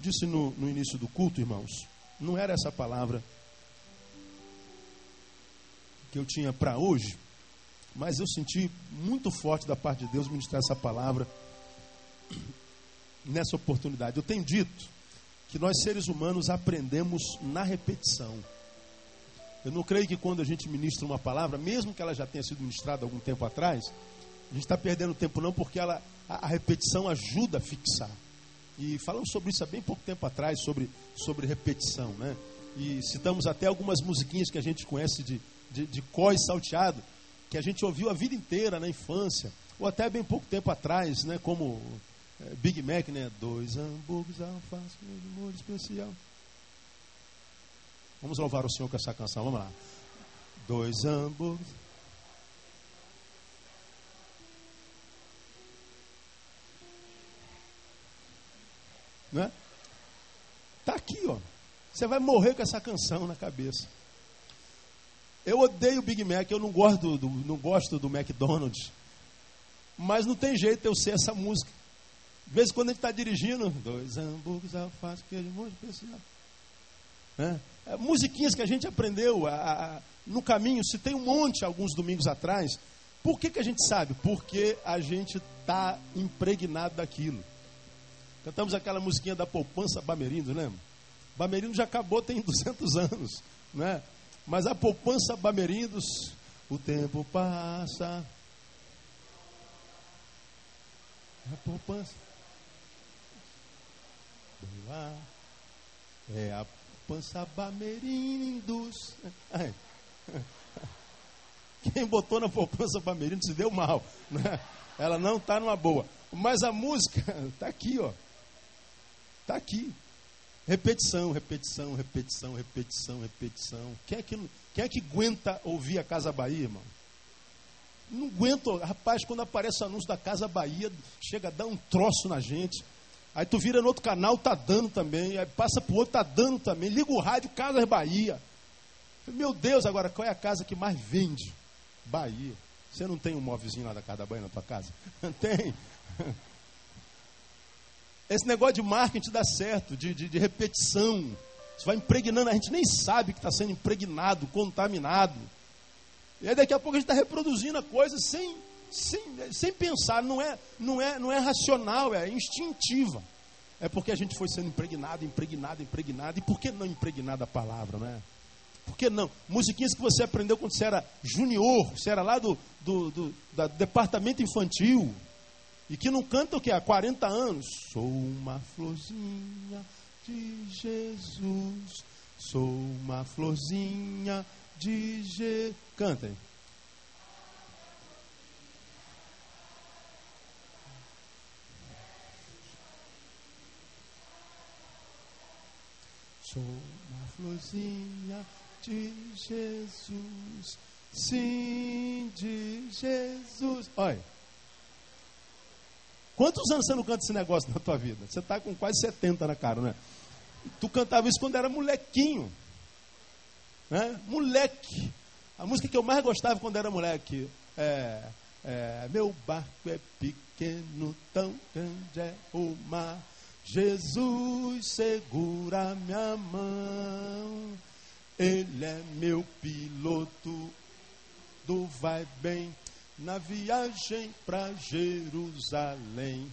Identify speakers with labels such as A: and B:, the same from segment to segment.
A: disse no, no início do culto, irmãos, não era essa palavra que eu tinha para hoje, mas eu senti muito forte da parte de Deus ministrar essa palavra nessa oportunidade. Eu tenho dito que nós seres humanos aprendemos na repetição. Eu não creio que quando a gente ministra uma palavra, mesmo que ela já tenha sido ministrada algum tempo atrás, a gente está perdendo tempo não, porque ela, a, a, repetição ajuda a fixar. E falamos sobre isso há bem pouco tempo atrás, sobre, sobre repetição, né? E citamos até algumas musiquinhas que a gente conhece de, de, de cós salteado, que a gente ouviu a vida inteira na infância, ou até bem pouco tempo atrás, né? Como é, Big Mac, né? Dois hambúrgueres, alface, molho especial. Vamos louvar o Senhor com essa canção, vamos lá. Dois hambúrgueres. Né? Tá aqui, ó. Você vai morrer com essa canção na cabeça. Eu odeio o Big Mac, eu não gosto do, não gosto do McDonald's. Mas não tem jeito eu ser essa música. De vez em quando a gente está dirigindo, dois hambúrgueres, alface, queijo, molho especial. Né? É, musiquinhas que a gente aprendeu a, a, no caminho, se tem um monte alguns domingos atrás. Por que, que a gente sabe? Porque a gente está impregnado daquilo. Cantamos aquela musiquinha da poupança Bamerindo, né? Bamerindo já acabou tem 200 anos, né? Mas a poupança Bamerindos, o tempo passa. A poupança é a pança Bamerindos. Quem botou na poupança Bamerindos se deu mal. Né? Ela não está numa boa. Mas a música está aqui, ó. Está aqui. Repetição, repetição, repetição, repetição, repetição. Quem é, que, quem é que aguenta ouvir a Casa Bahia, irmão? Não aguento. Rapaz, quando aparece o anúncio da Casa Bahia, chega a dar um troço na gente. Aí tu vira no outro canal, tá dando também. Aí passa pro outro, tá dando também. Liga o rádio, Casas Bahia. Meu Deus, agora qual é a casa que mais vende? Bahia. Você não tem um móvelzinho lá da Casa da Bahia na tua casa? Tem. Esse negócio de marketing dá certo, de, de, de repetição. Você vai impregnando, a gente nem sabe que está sendo impregnado, contaminado. E aí daqui a pouco a gente está reproduzindo a coisa sem sem, sem pensar, não é, não, é, não é racional, é instintiva. É porque a gente foi sendo impregnado, impregnado, impregnado. E por que não impregnado a palavra, né? Por que não? Musiquinhas que você aprendeu quando você era junior, você era lá do, do, do, do departamento infantil. E que não canta o que? Há 40 anos. Sou uma florzinha de Jesus. Sou uma florzinha de Jesus. Cantem. Sou uma florzinha de Jesus, sim, de Jesus. Olha, quantos anos você não canta esse negócio na tua vida? Você está com quase 70 na cara, né? Tu cantava isso quando era molequinho, né? Moleque. A música que eu mais gostava quando era moleque é, é Meu barco é pequeno, tão grande é o mar Jesus segura minha mão, Ele é meu piloto do vai bem na viagem para Jerusalém.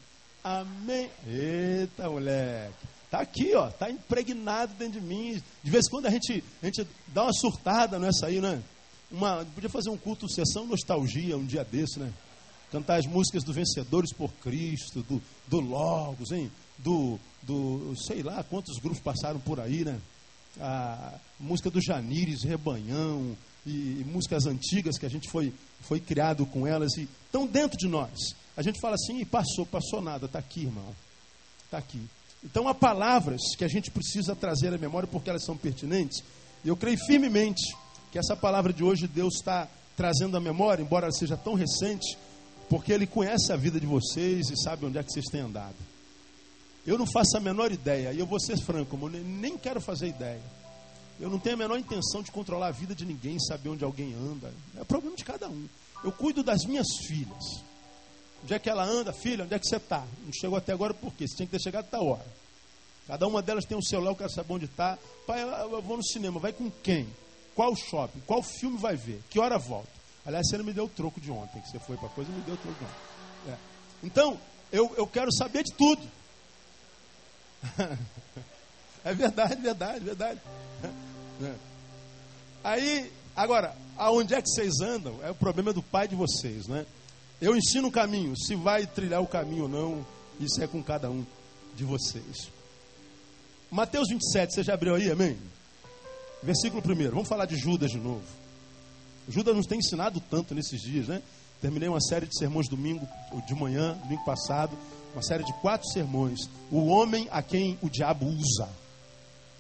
A: Amém. Eita, moleque. Tá aqui, ó, tá impregnado dentro de mim. De vez em quando a gente, a gente dá uma surtada nessa aí, né? Uma, podia fazer um culto sessão nostalgia um dia desse, né? Cantar as músicas do Vencedores por Cristo, do, do Logos, hein? do, do sei lá quantos grupos passaram por aí, né? A música do Janires, Rebanhão, e, e músicas antigas que a gente foi, foi criado com elas e estão dentro de nós. A gente fala assim, e passou, passou nada, está aqui, irmão. Está aqui. Então há palavras que a gente precisa trazer à memória porque elas são pertinentes. E eu creio firmemente que essa palavra de hoje Deus está trazendo à memória, embora ela seja tão recente, porque Ele conhece a vida de vocês e sabe onde é que vocês têm andado. Eu não faço a menor ideia, e eu vou ser franco, eu nem quero fazer ideia. Eu não tenho a menor intenção de controlar a vida de ninguém, saber onde alguém anda. É problema de cada um. Eu cuido das minhas filhas. Onde é que ela anda, filha? Onde é que você está? Não chegou até agora por quê? Você tinha que ter chegado até hora. Cada uma delas tem um celular, eu quero saber onde está. Pai, eu vou no cinema, vai com quem? Qual shopping? Qual filme vai ver? Que hora volta? Aliás, você não me deu o troco de ontem, que você foi para coisa, me deu o troco de ontem. É. Então, eu, eu quero saber de tudo. é verdade, verdade, verdade. Aí, agora, aonde é que vocês andam? É o problema do pai de vocês, né? Eu ensino o caminho, se vai trilhar o caminho ou não, isso é com cada um de vocês. Mateus 27, você já abriu aí, amém? Versículo 1. Vamos falar de Judas de novo. Judas nos tem ensinado tanto nesses dias, né? Terminei uma série de sermões domingo de manhã, domingo passado, uma série de quatro sermões. O homem a quem o diabo usa.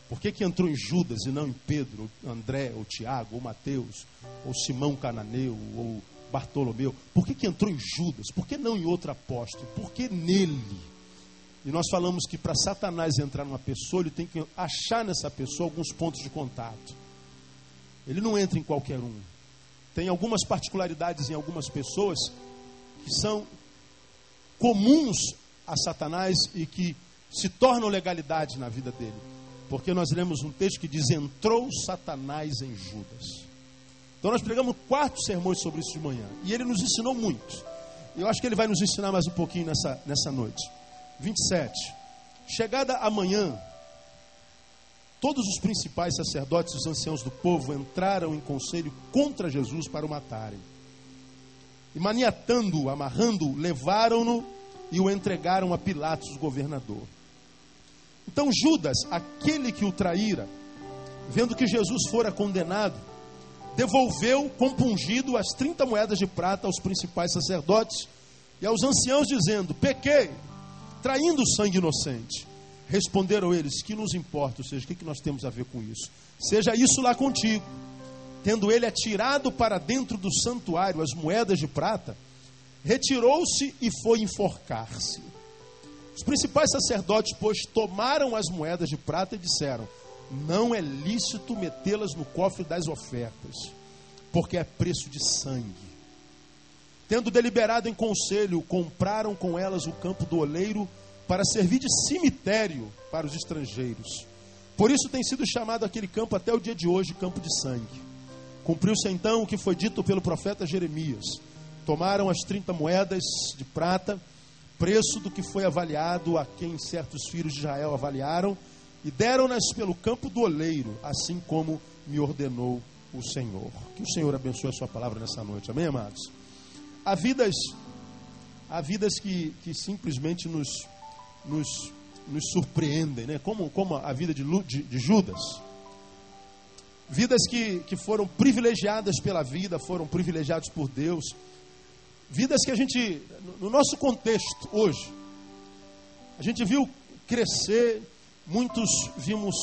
A: Por que, que entrou em Judas e não em Pedro, ou André, ou Tiago, ou Mateus, ou Simão Cananeu, ou Bartolomeu? Por que, que entrou em Judas? Por que não em outro apóstolo? Por que nele? E nós falamos que para Satanás entrar numa pessoa, ele tem que achar nessa pessoa alguns pontos de contato. Ele não entra em qualquer um. Tem algumas particularidades em algumas pessoas que são comuns a Satanás e que se tornam legalidade na vida dele. Porque nós lemos um texto que diz: Entrou Satanás em Judas. Então nós pregamos quatro sermões sobre isso de manhã. E ele nos ensinou muito. Eu acho que ele vai nos ensinar mais um pouquinho nessa, nessa noite. 27. Chegada a manhã, todos os principais sacerdotes e os anciãos do povo entraram em conselho contra Jesus para o matarem. E maniatando-o, amarrando-o, levaram-no e o entregaram a Pilatos, o governador. Então Judas, aquele que o traíra, vendo que Jesus fora condenado, devolveu compungido as 30 moedas de prata aos principais sacerdotes e aos anciãos, dizendo: Pequei, traindo o sangue inocente. Responderam eles: Que nos importa? Ou seja, o que, que nós temos a ver com isso? Seja isso lá contigo. Tendo ele atirado para dentro do santuário as moedas de prata, retirou-se e foi enforcar-se. Os principais sacerdotes, pois, tomaram as moedas de prata e disseram: Não é lícito metê-las no cofre das ofertas, porque é preço de sangue. Tendo deliberado em conselho, compraram com elas o campo do oleiro para servir de cemitério para os estrangeiros. Por isso tem sido chamado aquele campo até o dia de hoje campo de sangue. Cumpriu-se então o que foi dito pelo profeta Jeremias. Tomaram as 30 moedas de prata, preço do que foi avaliado a quem certos filhos de Israel avaliaram, e deram-nas pelo campo do oleiro, assim como me ordenou o Senhor. Que o Senhor abençoe a sua palavra nessa noite. Amém, amados? Há vidas, há vidas que, que simplesmente nos, nos, nos surpreendem, né? como, como a vida de, de, de Judas. Vidas que, que foram privilegiadas pela vida, foram privilegiados por Deus. Vidas que a gente, no nosso contexto hoje, a gente viu crescer, muitos vimos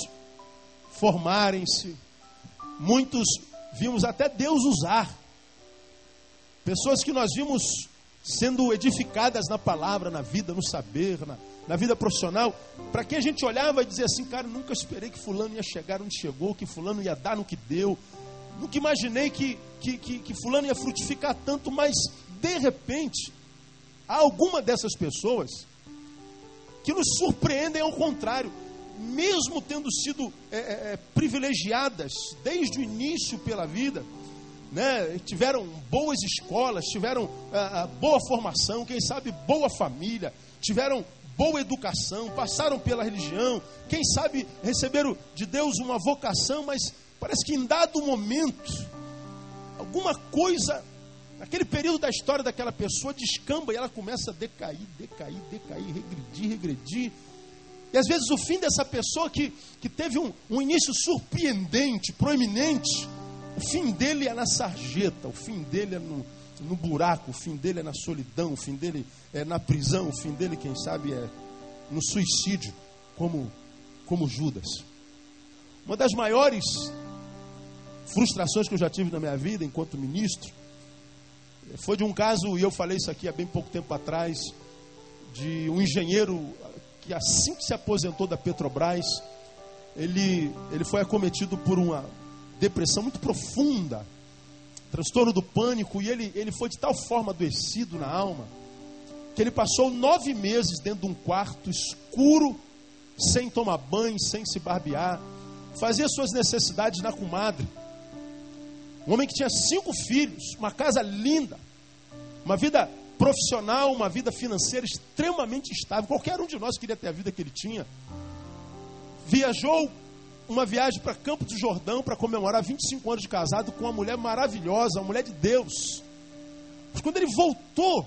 A: formarem-se, muitos vimos até Deus usar. Pessoas que nós vimos sendo edificadas na palavra, na vida, no saber, na, na vida profissional, para que a gente olhava e dizia assim, cara, nunca esperei que fulano ia chegar onde chegou, que fulano ia dar no que deu, nunca imaginei que, que, que, que fulano ia frutificar tanto, mas de repente, há alguma dessas pessoas que nos surpreendem ao contrário, mesmo tendo sido é, é, privilegiadas desde o início pela vida, né, tiveram boas escolas, tiveram ah, ah, boa formação, quem sabe boa família, tiveram boa educação, passaram pela religião, quem sabe receberam de Deus uma vocação, mas parece que em dado momento, alguma coisa, naquele período da história daquela pessoa descamba e ela começa a decair, decair, decair, regredir, regredir. E às vezes o fim dessa pessoa que, que teve um, um início surpreendente, proeminente, o fim dele é na sarjeta, o fim dele é no, no buraco, o fim dele é na solidão, o fim dele é na prisão, o fim dele, quem sabe, é no suicídio, como, como Judas. Uma das maiores frustrações que eu já tive na minha vida enquanto ministro foi de um caso, e eu falei isso aqui há bem pouco tempo atrás, de um engenheiro que assim que se aposentou da Petrobras, ele, ele foi acometido por uma, depressão muito profunda, transtorno do pânico, e ele, ele foi de tal forma adoecido na alma, que ele passou nove meses dentro de um quarto escuro, sem tomar banho, sem se barbear, fazia suas necessidades na comadre. Um homem que tinha cinco filhos, uma casa linda, uma vida profissional, uma vida financeira extremamente estável. Qualquer um de nós queria ter a vida que ele tinha. Viajou uma viagem para Campo do Jordão para comemorar 25 anos de casado com uma mulher maravilhosa, uma mulher de Deus. Mas quando ele voltou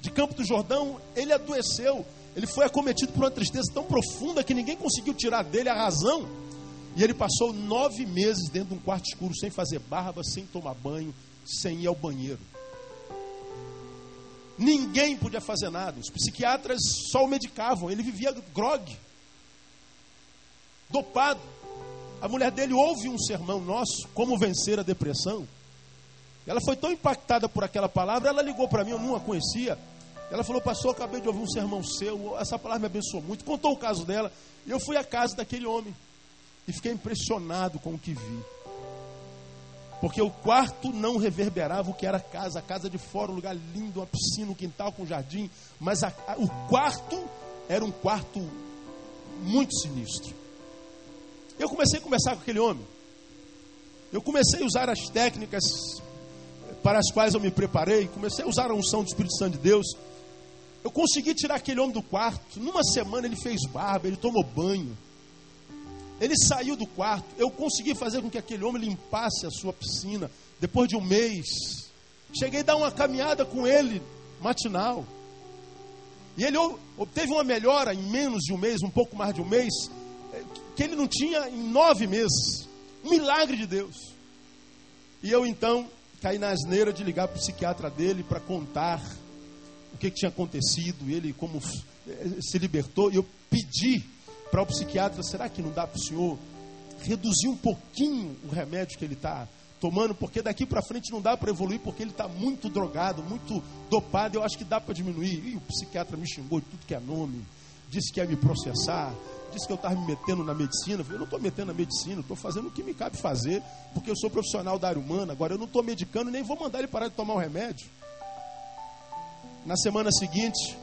A: de Campo do Jordão, ele adoeceu. Ele foi acometido por uma tristeza tão profunda que ninguém conseguiu tirar dele a razão. E ele passou nove meses dentro de um quarto escuro, sem fazer barba, sem tomar banho, sem ir ao banheiro. Ninguém podia fazer nada. Os psiquiatras só o medicavam. Ele vivia grog, dopado. A mulher dele ouve um sermão nosso, como vencer a depressão. Ela foi tão impactada por aquela palavra, ela ligou para mim, eu não a conhecia. Ela falou, pastor, acabei de ouvir um sermão seu, essa palavra me abençoou muito. Contou o caso dela. E eu fui à casa daquele homem. E fiquei impressionado com o que vi. Porque o quarto não reverberava o que era a casa. A casa de fora, um lugar lindo, uma piscina, um quintal com jardim. Mas a, a, o quarto era um quarto muito sinistro. Eu comecei a conversar com aquele homem. Eu comecei a usar as técnicas para as quais eu me preparei. Comecei a usar a unção do Espírito Santo de Deus. Eu consegui tirar aquele homem do quarto. Numa semana ele fez barba, ele tomou banho. Ele saiu do quarto. Eu consegui fazer com que aquele homem limpasse a sua piscina. Depois de um mês, cheguei a dar uma caminhada com ele matinal. E ele obteve uma melhora em menos de um mês, um pouco mais de um mês, eh, que ele não tinha em nove meses. Um milagre de Deus. E eu então caí na asneira de ligar para o psiquiatra dele para contar o que, que tinha acontecido, ele como eh, se libertou. E eu pedi para o psiquiatra: será que não dá para o senhor reduzir um pouquinho o remédio que ele está tomando? Porque daqui para frente não dá para evoluir, porque ele está muito drogado, muito dopado. Eu acho que dá para diminuir. E o psiquiatra me xingou de tudo que é nome, disse que ia me processar, disse que eu estava me metendo na medicina. Eu, não estou metendo na medicina, estou fazendo o que me cabe fazer, porque eu sou profissional da área humana. Agora eu não estou medicando, nem vou mandar ele parar de tomar o remédio. Na semana seguinte,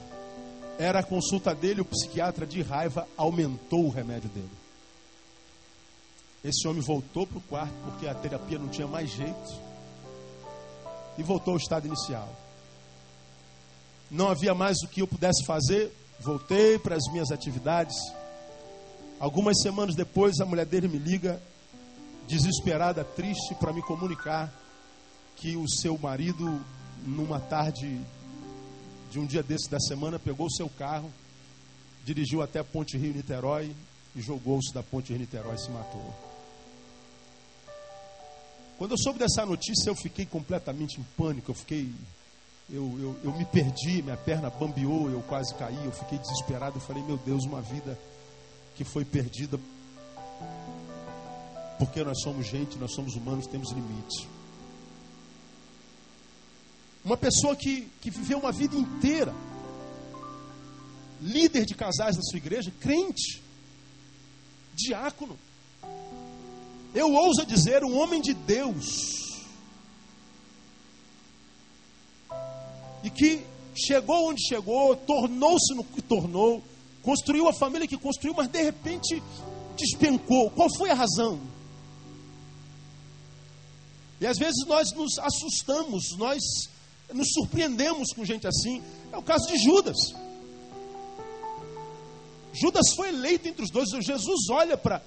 A: era a consulta dele, o psiquiatra de raiva aumentou o remédio dele. Esse homem voltou para o quarto porque a terapia não tinha mais jeito e voltou ao estado inicial. Não havia mais o que eu pudesse fazer, voltei para as minhas atividades. Algumas semanas depois, a mulher dele me liga, desesperada, triste, para me comunicar que o seu marido, numa tarde de um dia desse da semana, pegou o seu carro, dirigiu até Ponte Rio Niterói e jogou-se da Ponte Rio Niterói e se matou. Quando eu soube dessa notícia, eu fiquei completamente em pânico, eu fiquei. Eu, eu, eu me perdi, minha perna bambeou, eu quase caí, eu fiquei desesperado. Eu falei, meu Deus, uma vida que foi perdida. Porque nós somos gente, nós somos humanos, temos limites. Uma pessoa que, que viveu uma vida inteira, líder de casais da sua igreja, crente, diácono. Eu ouso dizer, um homem de Deus. E que chegou onde chegou, tornou-se no que tornou, construiu a família que construiu, mas de repente despencou. Qual foi a razão? E às vezes nós nos assustamos, nós nos surpreendemos com gente assim. É o caso de Judas. Judas foi eleito entre os dois. Jesus olha para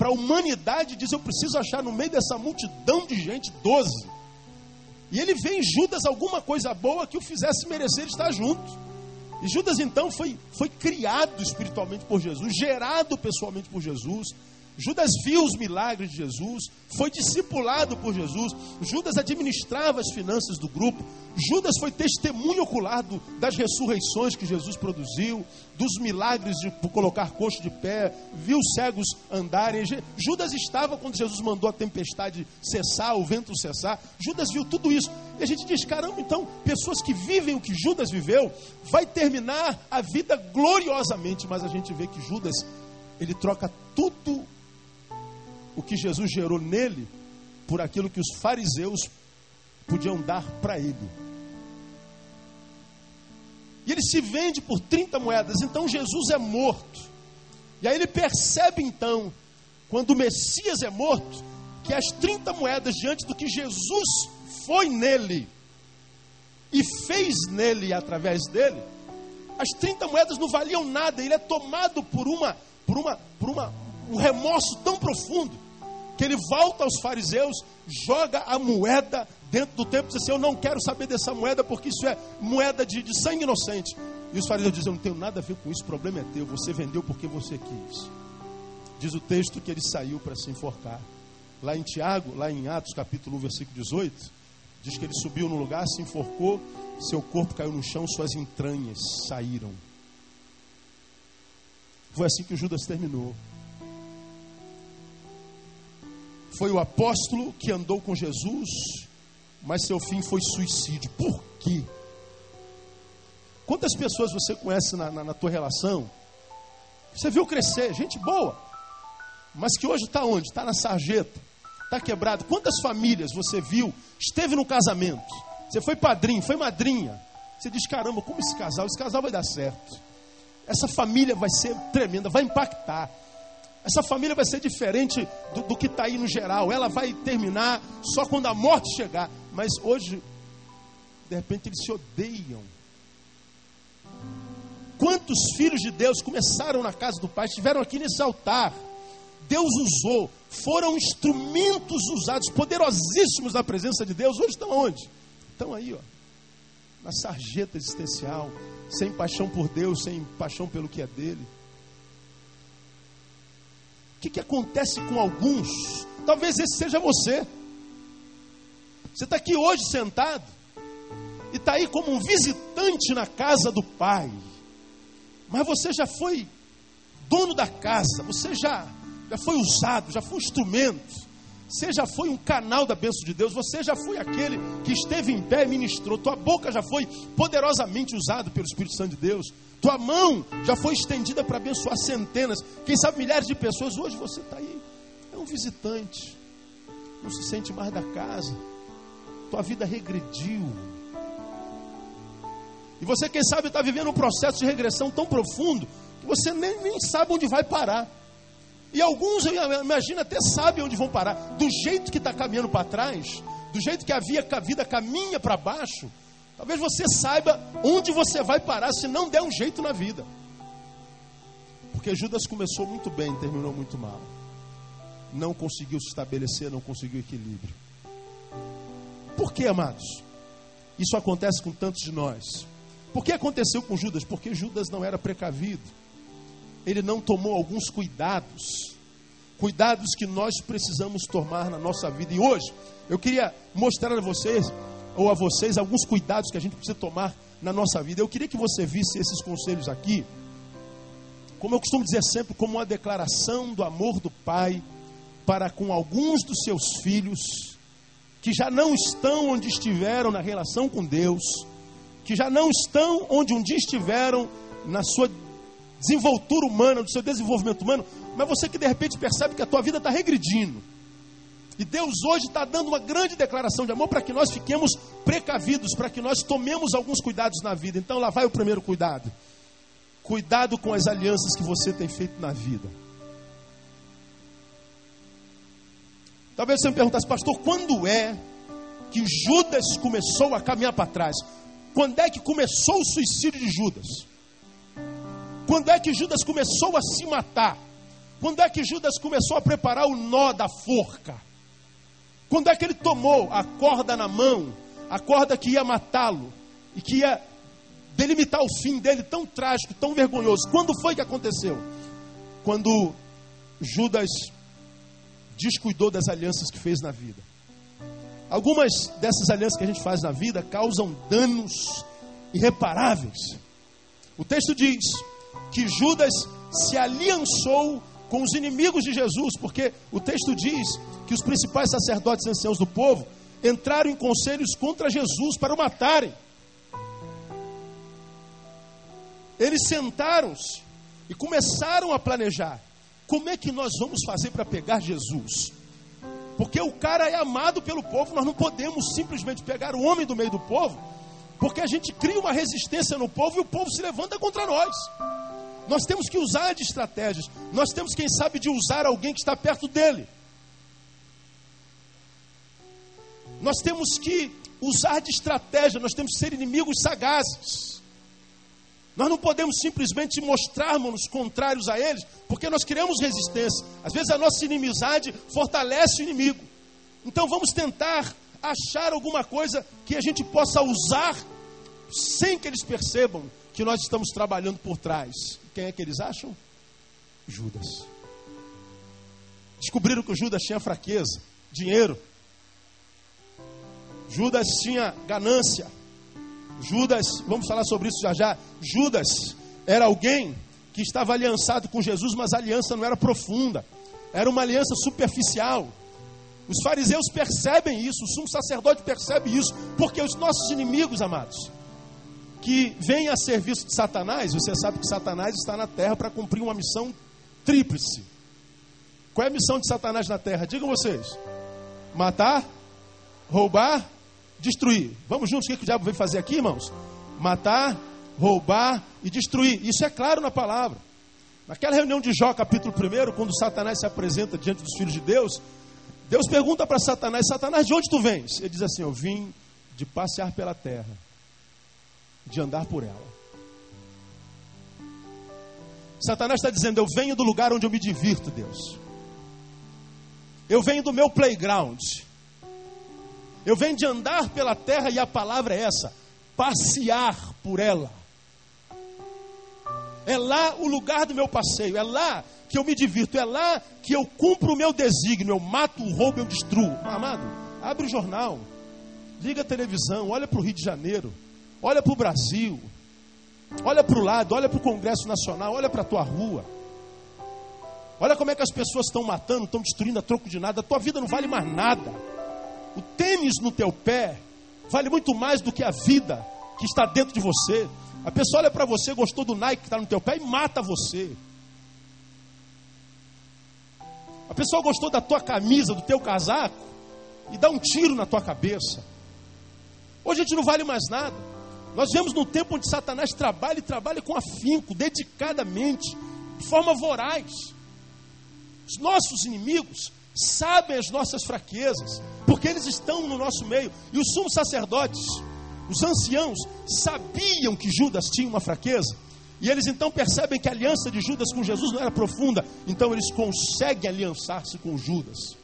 A: a humanidade e diz: Eu preciso achar no meio dessa multidão de gente doze. E ele vê em Judas alguma coisa boa que o fizesse merecer estar junto. E Judas então foi, foi criado espiritualmente por Jesus, gerado pessoalmente por Jesus, Judas viu os milagres de Jesus, foi discipulado por Jesus. Judas administrava as finanças do grupo. Judas foi testemunho ocular do, das ressurreições que Jesus produziu, dos milagres de colocar coxo de pé, viu cegos andarem. Judas estava quando Jesus mandou a tempestade cessar, o vento cessar. Judas viu tudo isso. E a gente diz: caramba, então, pessoas que vivem o que Judas viveu, vai terminar a vida gloriosamente. Mas a gente vê que Judas, ele troca tudo o que Jesus gerou nele por aquilo que os fariseus podiam dar para ele. E ele se vende por 30 moedas. Então Jesus é morto. E aí ele percebe então, quando o Messias é morto, que as 30 moedas diante do que Jesus foi nele e fez nele através dele, as 30 moedas não valiam nada, ele é tomado por uma por uma por uma um remorso tão profundo que ele volta aos fariseus, joga a moeda dentro do templo e diz assim: Eu não quero saber dessa moeda, porque isso é moeda de, de sangue inocente. E os fariseus dizem: Eu não tenho nada a ver com isso, o problema é teu, você vendeu porque você quis. Diz o texto que ele saiu para se enforcar. Lá em Tiago, lá em Atos capítulo 1, versículo 18, diz que ele subiu no lugar, se enforcou, seu corpo caiu no chão, suas entranhas saíram. Foi assim que o Judas terminou. Foi o apóstolo que andou com Jesus, mas seu fim foi suicídio. Por quê? Quantas pessoas você conhece na, na, na tua relação? Você viu crescer, gente boa, mas que hoje está onde? Está na sarjeta, está quebrado. Quantas famílias você viu? Esteve no casamento, você foi padrinho, foi madrinha. Você diz: caramba, como esse casal? Esse casal vai dar certo. Essa família vai ser tremenda, vai impactar. Essa família vai ser diferente do, do que está aí no geral. Ela vai terminar só quando a morte chegar. Mas hoje, de repente, eles se odeiam. Quantos filhos de Deus começaram na casa do Pai, estiveram aqui nesse altar. Deus usou, foram instrumentos usados, poderosíssimos na presença de Deus. Hoje estão onde? Estão aí, ó, na sarjeta existencial, sem paixão por Deus, sem paixão pelo que é dele. O que, que acontece com alguns? Talvez esse seja você. Você está aqui hoje sentado e está aí como um visitante na casa do Pai. Mas você já foi dono da casa, você já, já foi usado, já foi um instrumento. Você já foi um canal da bênção de Deus, você já foi aquele que esteve em pé e ministrou. Tua boca já foi poderosamente usada pelo Espírito Santo de Deus. Tua mão já foi estendida para abençoar centenas, quem sabe milhares de pessoas. Hoje você está aí, é um visitante, não se sente mais da casa. Tua vida regrediu. E você, quem sabe, está vivendo um processo de regressão tão profundo que você nem, nem sabe onde vai parar. E alguns, eu imagino, até sabem onde vão parar. Do jeito que está caminhando para trás, do jeito que a vida caminha para baixo, Talvez você saiba onde você vai parar se não der um jeito na vida. Porque Judas começou muito bem, terminou muito mal. Não conseguiu se estabelecer, não conseguiu equilíbrio. Por que, amados? Isso acontece com tantos de nós. Por que aconteceu com Judas? Porque Judas não era precavido. Ele não tomou alguns cuidados. Cuidados que nós precisamos tomar na nossa vida. E hoje, eu queria mostrar a vocês ou a vocês alguns cuidados que a gente precisa tomar na nossa vida. Eu queria que você visse esses conselhos aqui, como eu costumo dizer sempre, como uma declaração do amor do Pai para com alguns dos seus filhos que já não estão onde estiveram na relação com Deus, que já não estão onde um dia estiveram na sua desenvoltura humana, no seu desenvolvimento humano, mas você que de repente percebe que a tua vida está regredindo e Deus hoje está dando uma grande declaração de amor para que nós fiquemos precavidos, para que nós tomemos alguns cuidados na vida. Então lá vai o primeiro cuidado. Cuidado com as alianças que você tem feito na vida. Talvez você me perguntasse, pastor, quando é que Judas começou a caminhar para trás? Quando é que começou o suicídio de Judas? Quando é que Judas começou a se matar? Quando é que Judas começou a preparar o nó da forca? Quando é que ele tomou a corda na mão, a corda que ia matá-lo e que ia delimitar o fim dele tão trágico, tão vergonhoso? Quando foi que aconteceu? Quando Judas descuidou das alianças que fez na vida. Algumas dessas alianças que a gente faz na vida causam danos irreparáveis. O texto diz que Judas se aliançou com os inimigos de Jesus, porque o texto diz que os principais sacerdotes anciãos do povo entraram em conselhos contra Jesus para o matarem. Eles sentaram-se e começaram a planejar: como é que nós vamos fazer para pegar Jesus? Porque o cara é amado pelo povo, nós não podemos simplesmente pegar o homem do meio do povo, porque a gente cria uma resistência no povo e o povo se levanta contra nós. Nós temos que usar de estratégias. Nós temos, quem sabe, de usar alguém que está perto dele. Nós temos que usar de estratégia, nós temos que ser inimigos sagazes. Nós não podemos simplesmente mostrarmos contrários a eles, porque nós criamos resistência. Às vezes a nossa inimizade fortalece o inimigo. Então vamos tentar achar alguma coisa que a gente possa usar sem que eles percebam que nós estamos trabalhando por trás. Quem é que eles acham? Judas. Descobriram que o Judas tinha fraqueza, dinheiro. Judas tinha ganância. Judas, vamos falar sobre isso já já. Judas era alguém que estava aliançado com Jesus, mas a aliança não era profunda. Era uma aliança superficial. Os fariseus percebem isso, o sumo sacerdote percebe isso, porque os nossos inimigos, amados, que vêm a serviço de Satanás, você sabe que Satanás está na terra para cumprir uma missão tríplice. Qual é a missão de Satanás na terra? Digam vocês: matar, roubar, destruir. Vamos juntos, o que, que o diabo veio fazer aqui, irmãos? Matar, roubar e destruir. Isso é claro na palavra. Naquela reunião de Jó, capítulo 1, quando Satanás se apresenta diante dos filhos de Deus, Deus pergunta para Satanás: Satanás, de onde tu vens? Ele diz assim: Eu vim de passear pela terra, de andar por ela. Satanás está dizendo: Eu venho do lugar onde eu me divirto, Deus. Eu venho do meu playground. Eu venho de andar pela terra e a palavra é essa: passear por ela. É lá o lugar do meu passeio, é lá que eu me divirto, é lá que eu cumpro o meu desígnio, eu mato, roubo, eu destruo. Amado, abre o jornal, liga a televisão, olha para o Rio de Janeiro, olha para o Brasil, olha para o lado, olha para o Congresso Nacional, olha para a tua rua. Olha como é que as pessoas estão matando, estão destruindo a troco de nada. A tua vida não vale mais nada. O tênis no teu pé vale muito mais do que a vida que está dentro de você. A pessoa olha para você, gostou do Nike que está no teu pé e mata você. A pessoa gostou da tua camisa, do teu casaco, e dá um tiro na tua cabeça. Hoje a gente não vale mais nada. Nós vemos no tempo onde Satanás trabalha e trabalha com afinco, dedicadamente, de forma voraz. Os nossos inimigos sabem as nossas fraquezas, porque eles estão no nosso meio. E os sumos sacerdotes, os anciãos, sabiam que Judas tinha uma fraqueza e eles então percebem que a aliança de Judas com Jesus não era profunda, então eles conseguem aliançar-se com Judas.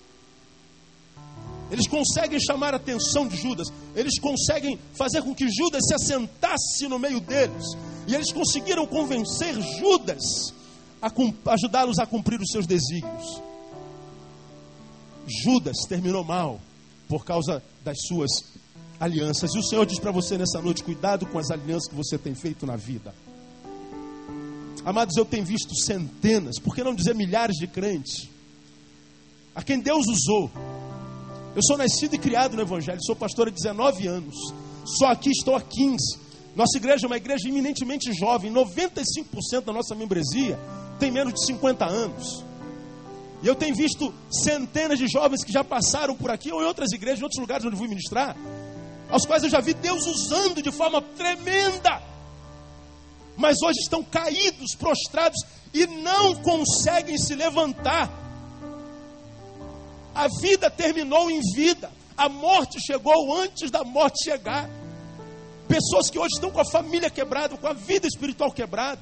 A: Eles conseguem chamar a atenção de Judas, eles conseguem fazer com que Judas se assentasse no meio deles, e eles conseguiram convencer Judas a ajudá-los a cumprir os seus desígnios. Judas terminou mal por causa das suas alianças, e o Senhor diz para você nessa noite: cuidado com as alianças que você tem feito na vida. Amados, eu tenho visto centenas, por que não dizer milhares de crentes, a quem Deus usou. Eu sou nascido e criado no Evangelho, sou pastor há 19 anos, só aqui estou há 15. Nossa igreja é uma igreja eminentemente jovem, 95% da nossa membresia tem menos de 50 anos. E eu tenho visto centenas de jovens que já passaram por aqui, ou em outras igrejas, em outros lugares onde fui ministrar, aos quais eu já vi Deus usando de forma tremenda mas hoje estão caídos, prostrados e não conseguem se levantar. A vida terminou em vida, a morte chegou antes da morte chegar. Pessoas que hoje estão com a família quebrada, com a vida espiritual quebrada,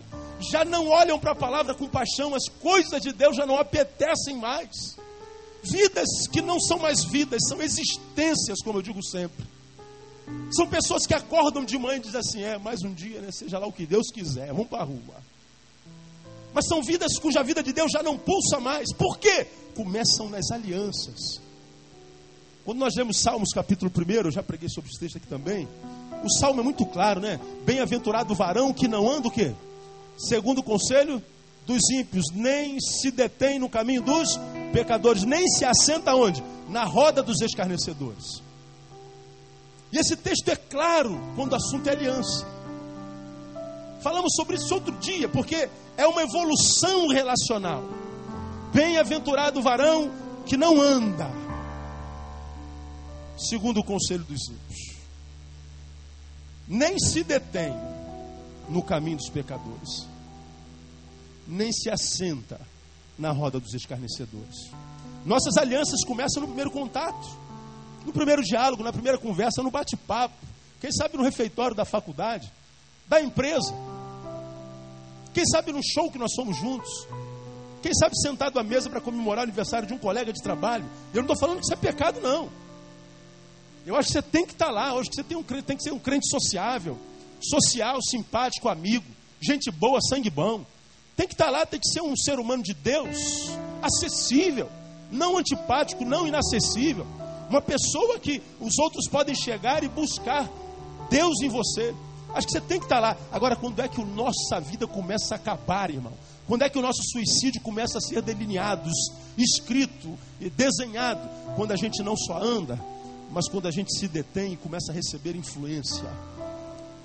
A: já não olham para a palavra com paixão, as coisas de Deus já não apetecem mais. Vidas que não são mais vidas, são existências, como eu digo sempre. São pessoas que acordam de manhã e dizem assim: é mais um dia, né? seja lá o que Deus quiser, vamos para a rua. Mas são vidas cuja vida de Deus já não pulsa mais. Por quê? Começam nas alianças. Quando nós lemos Salmos capítulo 1, eu já preguei sobre esse texto aqui também. O salmo é muito claro, né? Bem-aventurado o varão que não anda o quê? Segundo o conselho dos ímpios, nem se detém no caminho dos pecadores, nem se assenta onde? Na roda dos escarnecedores. E esse texto é claro quando o assunto é aliança. Falamos sobre isso outro dia, porque é uma evolução relacional. Bem-aventurado o varão que não anda, segundo o conselho dos ímpios, nem se detém no caminho dos pecadores. nem se assenta na roda dos escarnecedores. Nossas alianças começam no primeiro contato, no primeiro diálogo, na primeira conversa, no bate-papo. Quem sabe no refeitório da faculdade, da empresa. Quem sabe no show que nós somos juntos. Quem sabe sentado à mesa para comemorar o aniversário de um colega de trabalho. Eu não estou falando que isso é pecado, não. Eu acho que você tem que estar tá lá. Eu acho que você tem, um, tem que ser um crente sociável, social, simpático, amigo, gente boa, sangue bom. Tem que estar tá lá, tem que ser um ser humano de Deus, acessível, não antipático, não inacessível. Uma pessoa que os outros podem chegar e buscar Deus em você. Acho que você tem que estar tá lá. Agora, quando é que a nossa vida começa a acabar, irmão? Quando é que o nosso suicídio começa a ser delineado, escrito, desenhado? Quando a gente não só anda, mas quando a gente se detém e começa a receber influência.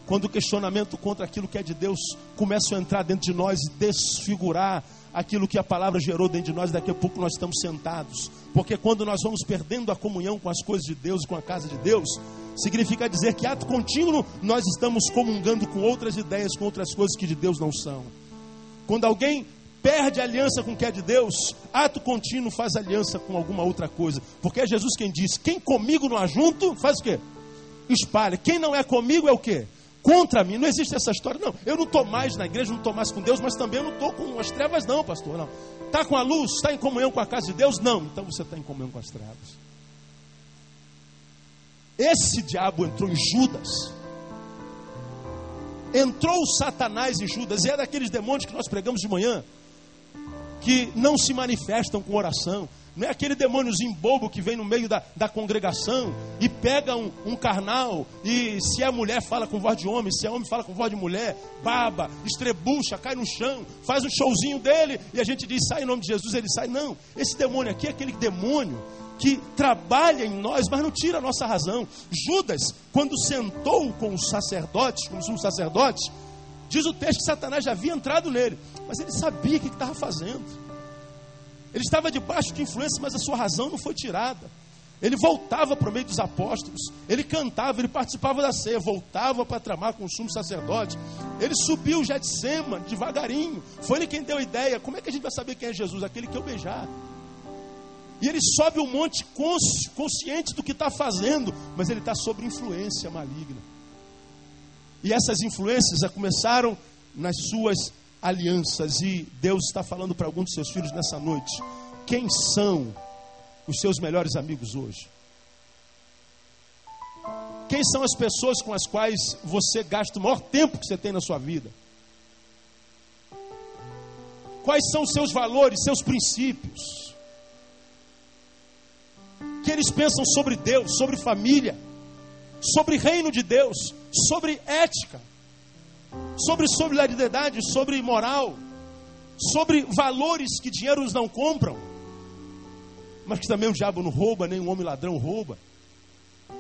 A: Quando o questionamento contra aquilo que é de Deus começa a entrar dentro de nós e desfigurar aquilo que a palavra gerou dentro de nós, daqui a pouco nós estamos sentados. Porque quando nós vamos perdendo a comunhão com as coisas de Deus com a casa de Deus, significa dizer que ato contínuo nós estamos comungando com outras ideias, com outras coisas que de Deus não são. Quando alguém perde aliança com o que é de Deus, ato contínuo faz aliança com alguma outra coisa. Porque é Jesus quem diz: quem comigo não ajunto, faz o quê? Espalha. Quem não é comigo é o quê? Contra mim. Não existe essa história. Não, eu não estou mais na igreja, não estou mais com Deus, mas também não estou com as trevas, não, pastor. Não. Está com a luz? Está em comunhão com a casa de Deus? Não. Então você está em comunhão com as trevas. Esse diabo entrou em Judas entrou Satanás em Judas, e é daqueles demônios que nós pregamos de manhã que não se manifestam com oração. Não é aquele demôniozinho bobo que vem no meio da, da congregação e pega um, um, carnal, e se é mulher fala com voz de homem, se é homem fala com voz de mulher, baba, estrebucha, cai no chão, faz um showzinho dele e a gente diz, sai em nome de Jesus, ele sai. Não, esse demônio aqui é aquele demônio que trabalha em nós, mas não tira a nossa razão. Judas, quando sentou com os sacerdotes, com os sumos sacerdotes, Diz o texto que Satanás já havia entrado nele, mas ele sabia o que estava fazendo. Ele estava debaixo de influência, mas a sua razão não foi tirada. Ele voltava para o meio dos apóstolos, ele cantava, ele participava da ceia, voltava para tramar com o sumo sacerdote. Ele subiu o Getsema devagarinho. Foi ele quem deu a ideia. Como é que a gente vai saber quem é Jesus? Aquele que eu beijar. E ele sobe o monte consciente do que está fazendo, mas ele está sob influência maligna. E essas influências já começaram nas suas alianças. E Deus está falando para alguns de seus filhos nessa noite: quem são os seus melhores amigos hoje? Quem são as pessoas com as quais você gasta o maior tempo que você tem na sua vida? Quais são os seus valores, seus princípios? Que eles pensam sobre Deus, sobre família? sobre reino de Deus, sobre ética, sobre solidariedade, sobre moral, sobre valores que dinheiros não compram, mas que também o diabo não rouba, nem o homem ladrão rouba.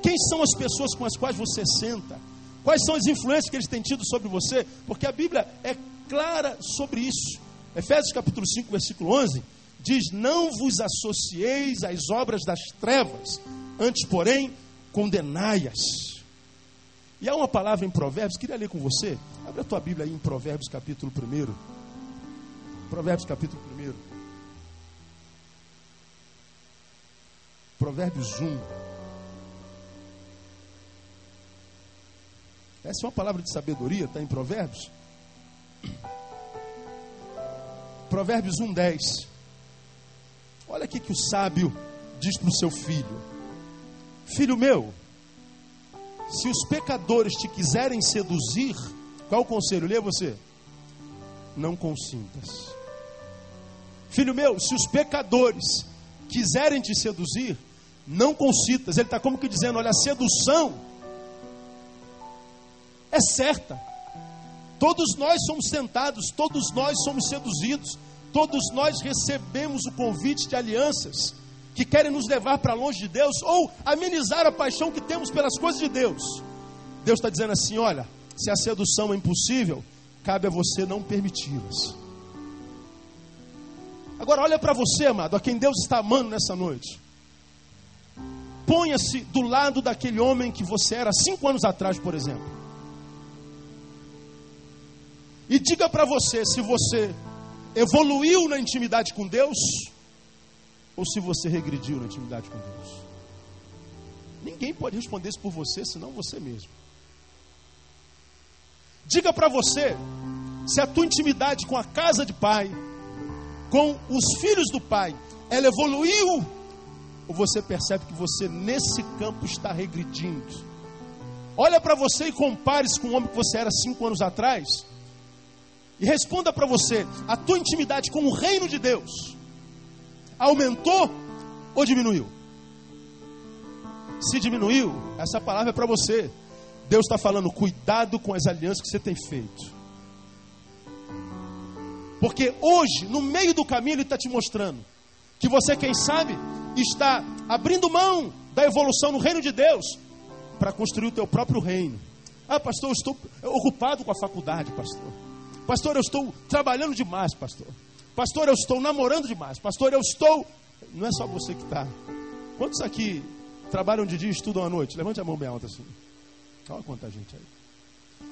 A: Quem são as pessoas com as quais você senta? Quais são as influências que eles têm tido sobre você? Porque a Bíblia é clara sobre isso. Efésios capítulo 5, versículo 11 diz: Não vos associeis às obras das trevas, antes, porém, condenai-as. E há uma palavra em Provérbios, queria ler com você. Abre a tua Bíblia aí em Provérbios capítulo 1. Provérbios capítulo 1. Provérbios 1. Essa é uma palavra de sabedoria, está em Provérbios. Provérbios 1, 10. Olha aqui que o sábio diz para o seu filho. Filho meu, se os pecadores te quiserem seduzir, qual o conselho? Lê você. Não consintas. Filho meu, se os pecadores quiserem te seduzir, não consintas. Ele está como que dizendo: olha, a sedução é certa. Todos nós somos tentados, todos nós somos seduzidos, todos nós recebemos o convite de alianças que querem nos levar para longe de Deus ou amenizar a paixão que temos pelas coisas de Deus. Deus está dizendo assim: olha, se a sedução é impossível, cabe a você não permiti-las. Agora, olha para você, amado, a quem Deus está amando nessa noite. Ponha-se do lado daquele homem que você era cinco anos atrás, por exemplo. E diga para você se você evoluiu na intimidade com Deus ou se você regrediu na intimidade com Deus. Ninguém pode responder isso por você, senão você mesmo. Diga para você se a tua intimidade com a casa de pai, com os filhos do pai, ela evoluiu ou você percebe que você nesse campo está regredindo. Olha para você e compare-se com o homem que você era cinco anos atrás. E responda para você: a tua intimidade com o reino de Deus aumentou ou diminuiu? Se diminuiu, essa palavra é para você. Deus está falando, cuidado com as alianças que você tem feito. Porque hoje, no meio do caminho, Ele está te mostrando que você, quem sabe, está abrindo mão da evolução no reino de Deus para construir o teu próprio reino. Ah, pastor, eu estou ocupado com a faculdade, pastor. Pastor, eu estou trabalhando demais, pastor. Pastor, eu estou namorando demais. Pastor, eu estou. Não é só você que está. Quantos aqui trabalham de dia e estudam à noite? Levante a mão bem alta assim. Olha quanta gente aí.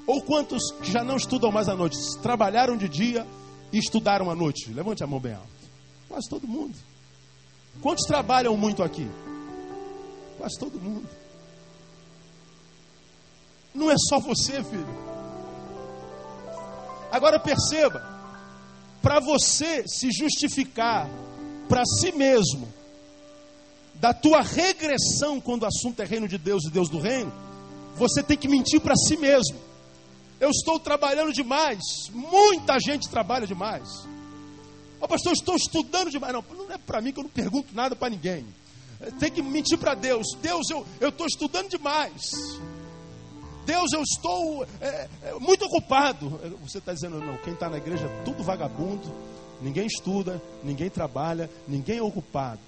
A: Ou quantos que já não estudam mais à noite? Trabalharam de dia e estudaram à noite? Levante a mão bem alta. Quase todo mundo. Quantos trabalham muito aqui? Quase todo mundo. Não é só você, filho. Agora perceba, para você se justificar para si mesmo da tua regressão quando o assunto é reino de Deus e Deus do reino, você tem que mentir para si mesmo. Eu estou trabalhando demais, muita gente trabalha demais. Oh, pastor, eu estou estudando demais. Não, não é para mim que eu não pergunto nada para ninguém. Tem que mentir para Deus. Deus, eu estou estudando demais. Deus, eu estou é, é, muito ocupado. Você está dizendo, não, quem está na igreja é tudo vagabundo, ninguém estuda, ninguém trabalha, ninguém é ocupado.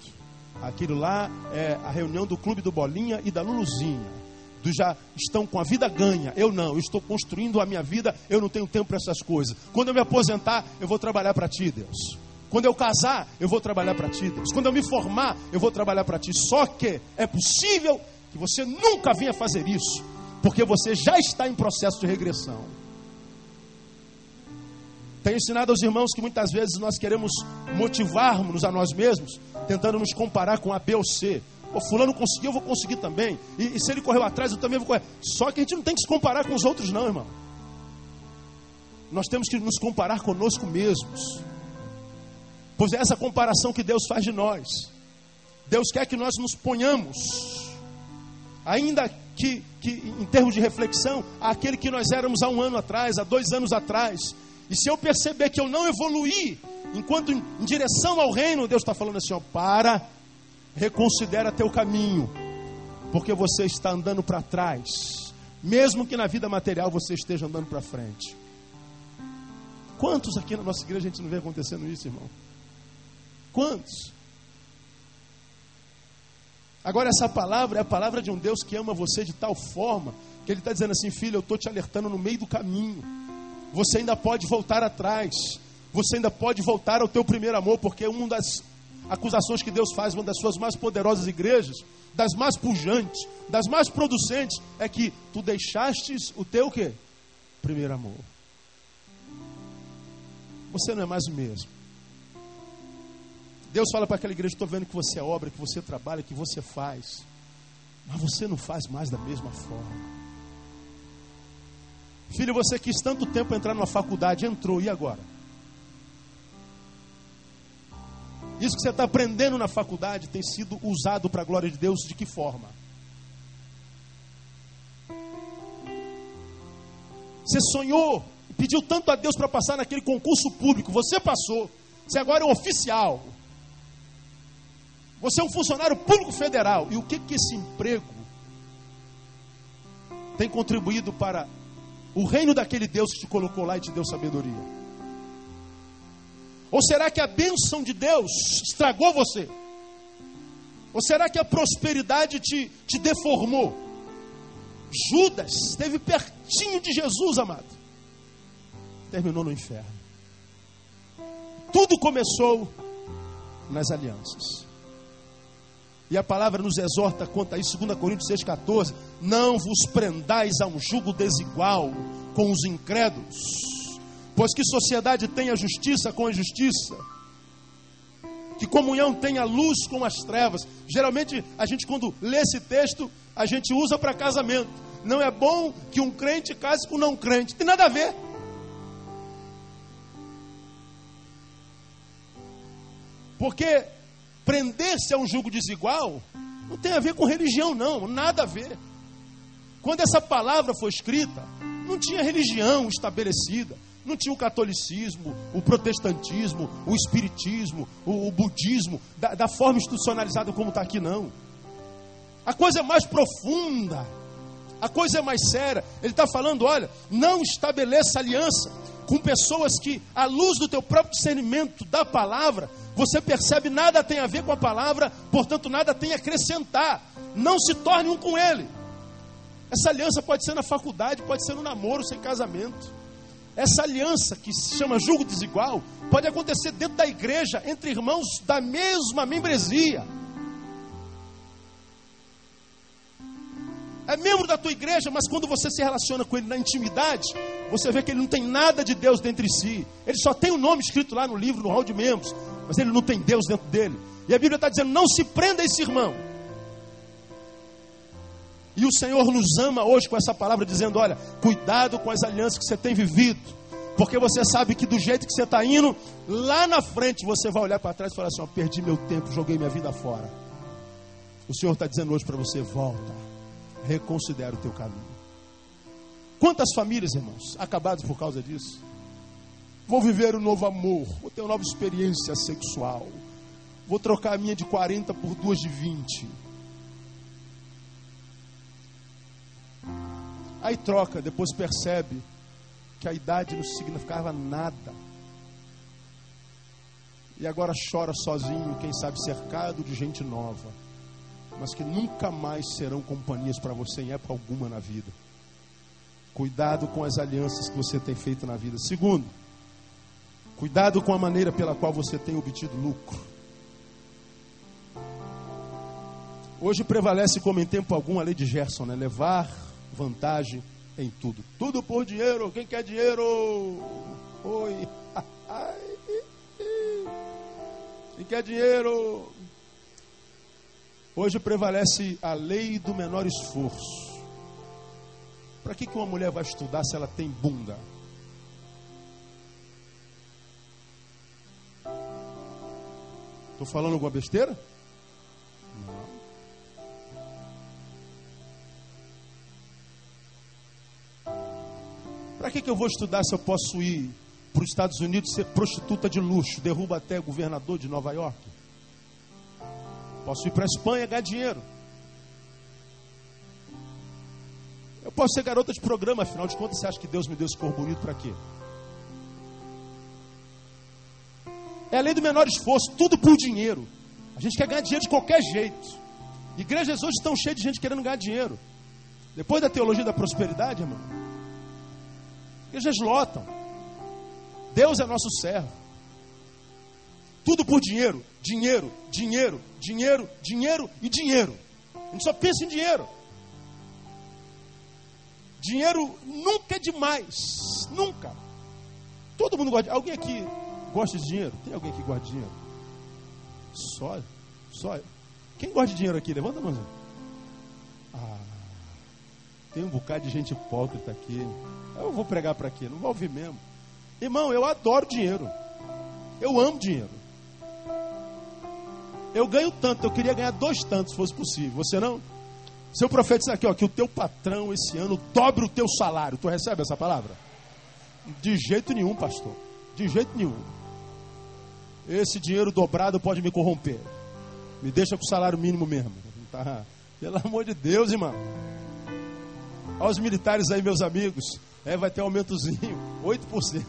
A: Aquilo lá é a reunião do clube do Bolinha e da Luluzinha. Do já estão com a vida ganha. Eu não, eu estou construindo a minha vida, eu não tenho tempo para essas coisas. Quando eu me aposentar, eu vou trabalhar para ti, Deus. Quando eu casar, eu vou trabalhar para ti, Deus. Quando eu me formar, eu vou trabalhar para ti. Só que é possível que você nunca venha fazer isso porque você já está em processo de regressão. Tenho ensinado aos irmãos que muitas vezes nós queremos motivarmos a nós mesmos, tentando nos comparar com A, B ou C. O fulano conseguiu, eu vou conseguir também. E, e, se ele correu atrás, eu também vou correr. Só que a gente não tem que se comparar com os outros, não, irmão. Nós temos que nos comparar conosco mesmos. Pois é essa comparação que Deus faz de nós. Deus quer que nós nos ponhamos, ainda que, que, em termos de reflexão, aquele que nós éramos há um ano atrás, há dois anos atrás. E se eu perceber que eu não evoluí, enquanto em, em direção ao reino, Deus está falando assim: ó, para, reconsidera teu caminho, porque você está andando para trás, mesmo que na vida material você esteja andando para frente. Quantos aqui na nossa igreja a gente não vê acontecendo isso, irmão? Quantos? Agora, essa palavra é a palavra de um Deus que ama você de tal forma que Ele está dizendo assim: filho, eu estou te alertando no meio do caminho. Você ainda pode voltar atrás. Você ainda pode voltar ao teu primeiro amor, porque uma das acusações que Deus faz, uma das suas mais poderosas igrejas, das mais pujantes, das mais producentes, é que tu deixastes o teu quê? Primeiro amor. Você não é mais o mesmo. Deus fala para aquela igreja: estou vendo que você é obra, que você trabalha, que você faz, mas você não faz mais da mesma forma. Filho, você quis tanto tempo entrar numa faculdade, entrou, e agora? Isso que você está aprendendo na faculdade tem sido usado para a glória de Deus de que forma? Você sonhou, pediu tanto a Deus para passar naquele concurso público, você passou, você agora é um oficial. Você é um funcionário público federal. E o que, que esse emprego tem contribuído para o reino daquele Deus que te colocou lá e te deu sabedoria? Ou será que a bênção de Deus estragou você? Ou será que a prosperidade te, te deformou? Judas esteve pertinho de Jesus, amado. Terminou no inferno. Tudo começou nas alianças. E a palavra nos exorta quanto a isso, 2 Coríntios 6,14: Não vos prendais a um jugo desigual com os incrédulos, Pois que sociedade tem a justiça com a justiça? Que comunhão tem a luz com as trevas? Geralmente, a gente, quando lê esse texto, a gente usa para casamento. Não é bom que um crente case com um não crente. Tem nada a ver. Porque prender-se a um jugo desigual não tem a ver com religião, não, nada a ver. Quando essa palavra foi escrita, não tinha religião estabelecida, não tinha o catolicismo, o protestantismo, o espiritismo, o, o budismo, da, da forma institucionalizada como está aqui, não. A coisa é mais profunda, a coisa é mais séria. Ele está falando: olha, não estabeleça aliança com pessoas que, à luz do teu próprio discernimento da palavra, você percebe nada tem a ver com a palavra, portanto nada tem a acrescentar. Não se torne um com ele. Essa aliança pode ser na faculdade, pode ser no namoro, sem casamento. Essa aliança que se chama julgo desigual pode acontecer dentro da igreja, entre irmãos da mesma membresia. é membro da tua igreja, mas quando você se relaciona com ele na intimidade, você vê que ele não tem nada de Deus dentro de si. Ele só tem o um nome escrito lá no livro, no hall de membros, mas ele não tem Deus dentro dele. E a Bíblia está dizendo: não se prenda a esse irmão. E o Senhor nos ama hoje com essa palavra, dizendo: olha, cuidado com as alianças que você tem vivido, porque você sabe que do jeito que você está indo, lá na frente você vai olhar para trás e falar assim: ó, perdi meu tempo, joguei minha vida fora. O Senhor está dizendo hoje para você: volta reconsidera o teu caminho. Quantas famílias, irmãos, acabadas por causa disso? Vou viver um novo amor, vou ter uma nova experiência sexual. Vou trocar a minha de 40 por duas de 20. Aí troca, depois percebe que a idade não significava nada. E agora chora sozinho, quem sabe cercado de gente nova mas que nunca mais serão companhias para você em época alguma na vida. Cuidado com as alianças que você tem feito na vida. Segundo, cuidado com a maneira pela qual você tem obtido lucro. Hoje prevalece como em tempo algum a lei de Gerson, né? Levar vantagem em tudo. Tudo por dinheiro. Quem quer dinheiro? Oi. Quem quer dinheiro? Hoje prevalece a lei do menor esforço. Para que, que uma mulher vai estudar se ela tem bunda? Estou falando alguma besteira? Não. Para que, que eu vou estudar se eu posso ir para os Estados Unidos ser prostituta de luxo? Derruba até governador de Nova York? Posso ir para a Espanha ganhar dinheiro. Eu posso ser garota de programa, afinal de contas, você acha que Deus me deu esse corpo bonito para quê? É a lei do menor esforço, tudo por dinheiro. A gente quer ganhar dinheiro de qualquer jeito. Igrejas hoje estão cheias de gente querendo ganhar dinheiro. Depois da teologia da prosperidade, irmão, igrejas lotam. Deus é nosso servo. Tudo por dinheiro, dinheiro, dinheiro, dinheiro, dinheiro e dinheiro. A gente só pensa em dinheiro. Dinheiro nunca é demais, nunca. Todo mundo gosta. De... Alguém aqui gosta de dinheiro? Tem alguém que gosta de dinheiro? Só, só. Quem gosta de dinheiro aqui? Levanta a mão. Ah, tem um bocado de gente hipócrita aqui. Eu vou pregar para quê? Não vou ouvir mesmo. Irmão, eu adoro dinheiro. Eu amo dinheiro. Eu ganho tanto, eu queria ganhar dois tantos, se fosse possível. Você não? Seu profeta aqui, ó, que o teu patrão esse ano dobre o teu salário. Tu recebe essa palavra? De jeito nenhum, pastor. De jeito nenhum. Esse dinheiro dobrado pode me corromper. Me deixa com o salário mínimo mesmo. Tá? Pelo amor de Deus, irmão. Olha os militares aí, meus amigos. É, vai ter um aumentozinho. 8%.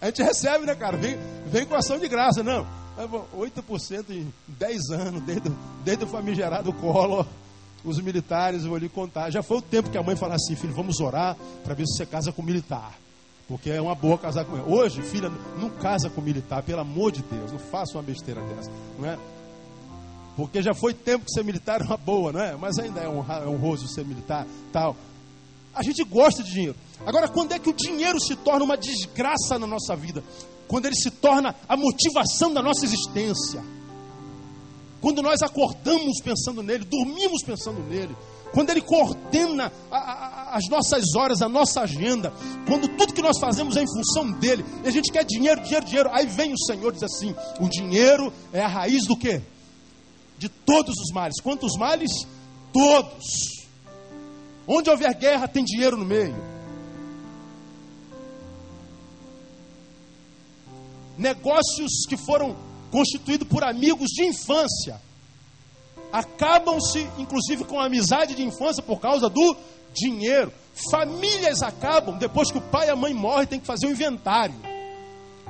A: A gente recebe, né, cara? Vem, vem com ação de graça, não. 8% em 10 anos, desde, desde o famigerado colo, os militares, eu vou lhe contar. Já foi o tempo que a mãe falou assim, filho, vamos orar para ver se você casa com militar. Porque é uma boa casar com ele. Hoje, filha, não casa com militar, pelo amor de Deus, não faça uma besteira dessa, não é? Porque já foi tempo que ser militar é uma boa, não é? Mas ainda é honroso ser militar, tal. A gente gosta de dinheiro. Agora, quando é que o dinheiro se torna uma desgraça na nossa vida? Quando ele se torna a motivação da nossa existência. Quando nós acordamos pensando nele, dormimos pensando nele, quando Ele coordena a, a, as nossas horas, a nossa agenda, quando tudo que nós fazemos é em função dele, e a gente quer dinheiro, dinheiro, dinheiro, aí vem o Senhor e diz assim: o dinheiro é a raiz do quê? De todos os males. Quantos males? Todos. Onde houver guerra, tem dinheiro no meio. Negócios que foram constituídos por amigos de infância acabam-se, inclusive, com a amizade de infância por causa do dinheiro. Famílias acabam depois que o pai e a mãe morrem, tem que fazer o um inventário.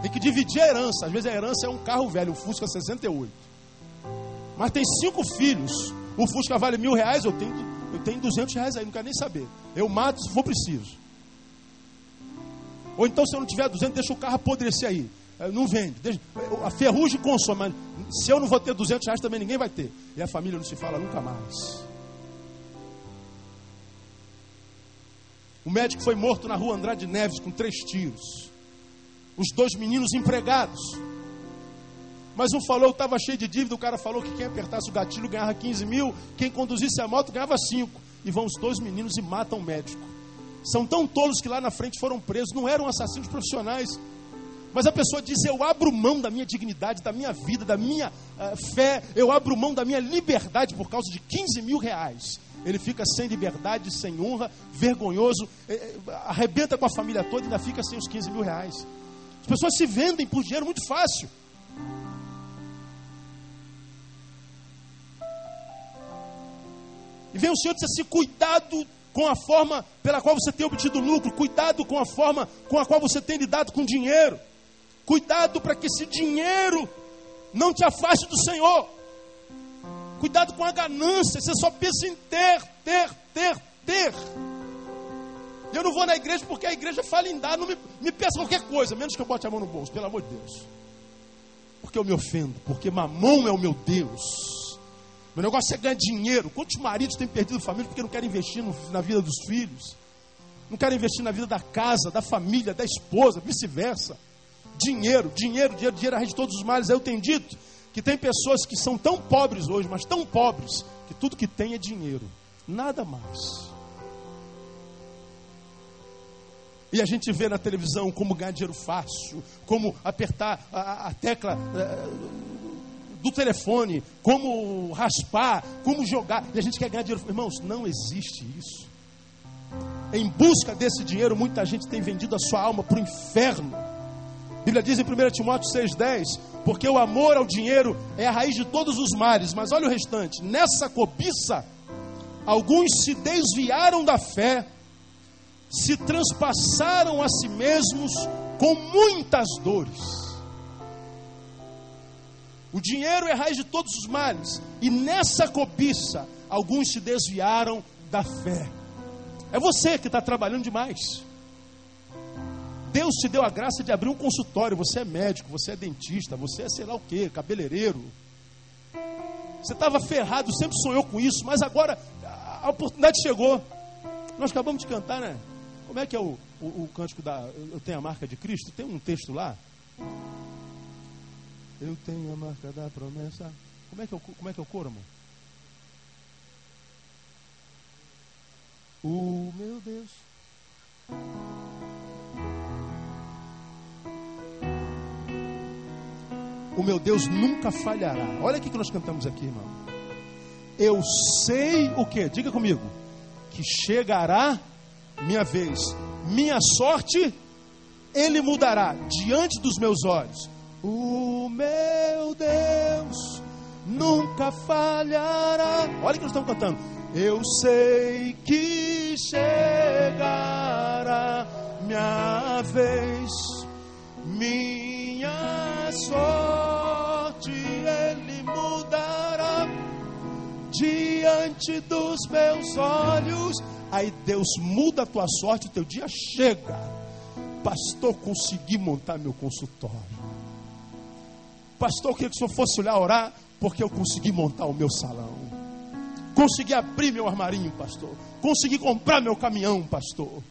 A: Tem que dividir a herança. Às vezes a herança é um carro velho, um Fusca 68. Mas tem cinco filhos. O Fusca vale mil reais, eu tenho, eu tenho 200 reais aí, não quero nem saber. Eu mato se for preciso. Ou então, se eu não tiver 200, deixa o carro apodrecer aí. É, não vende. Deixa, a ferrugem consome, mas se eu não vou ter 200 reais, também ninguém vai ter. E a família não se fala nunca mais. O médico foi morto na rua Andrade Neves com três tiros. Os dois meninos empregados. Mas um falou estava cheio de dívida, o cara falou que quem apertasse o gatilho ganhava 15 mil, quem conduzisse a moto ganhava 5. E vão os dois meninos e matam o médico. São tão tolos que lá na frente foram presos, não eram assassinos profissionais. Mas a pessoa diz: Eu abro mão da minha dignidade, da minha vida, da minha uh, fé, eu abro mão da minha liberdade por causa de 15 mil reais. Ele fica sem liberdade, sem honra, vergonhoso, eh, eh, arrebenta com a família toda e ainda fica sem os 15 mil reais. As pessoas se vendem por dinheiro muito fácil. E vem o Senhor e diz assim: cuidado com a forma pela qual você tem obtido lucro, cuidado com a forma com a qual você tem lidado com dinheiro. Cuidado para que esse dinheiro não te afaste do Senhor. Cuidado com a ganância, você só pensa em ter, ter, ter, ter. Eu não vou na igreja porque a igreja fala em dar, não me, me peça qualquer coisa, menos que eu bote a mão no bolso, pelo amor de Deus. Porque eu me ofendo, porque mamão é o meu Deus. Meu negócio é ganhar dinheiro. Quantos maridos têm perdido família porque não querem investir no, na vida dos filhos? Não querem investir na vida da casa, da família, da esposa, vice-versa. Dinheiro, dinheiro, dinheiro, dinheiro, a rede de todos os males. Eu tenho dito que tem pessoas que são tão pobres hoje, mas tão pobres, que tudo que tem é dinheiro, nada mais. E a gente vê na televisão como ganhar dinheiro fácil, como apertar a, a tecla é, do telefone, como raspar, como jogar. E a gente quer ganhar dinheiro. Irmãos, não existe isso. Em busca desse dinheiro, muita gente tem vendido a sua alma para o inferno. Bíblia diz em 1 Timóteo 6,10: Porque o amor ao dinheiro é a raiz de todos os males. Mas olha o restante: nessa cobiça, alguns se desviaram da fé, se transpassaram a si mesmos com muitas dores. O dinheiro é a raiz de todos os males, e nessa cobiça, alguns se desviaram da fé. É você que está trabalhando demais. Deus te deu a graça de abrir um consultório. Você é médico, você é dentista, você é sei lá o que, cabeleireiro. Você estava ferrado, sempre sonhou com isso, mas agora a oportunidade chegou. Nós acabamos de cantar, né? Como é que é o, o, o cântico da Eu tenho a marca de Cristo? Tem um texto lá? Eu tenho a marca da promessa. Como é que é o, como é, que é o coro, amor? O meu Deus. O meu Deus nunca falhará. Olha o que nós cantamos aqui, irmão. Eu sei o que? Diga comigo. Que chegará minha vez. Minha sorte, Ele mudará diante dos meus olhos. O meu Deus nunca falhará. Olha o que nós estamos cantando. Eu sei que chegará minha vez. Minha sorte ele mudará diante dos meus olhos. Aí Deus muda a tua sorte, o teu dia chega. Pastor, consegui montar meu consultório. Pastor, queria que o senhor fosse olhar orar, porque eu consegui montar o meu salão. Consegui abrir meu armarinho, pastor. Consegui comprar meu caminhão, pastor.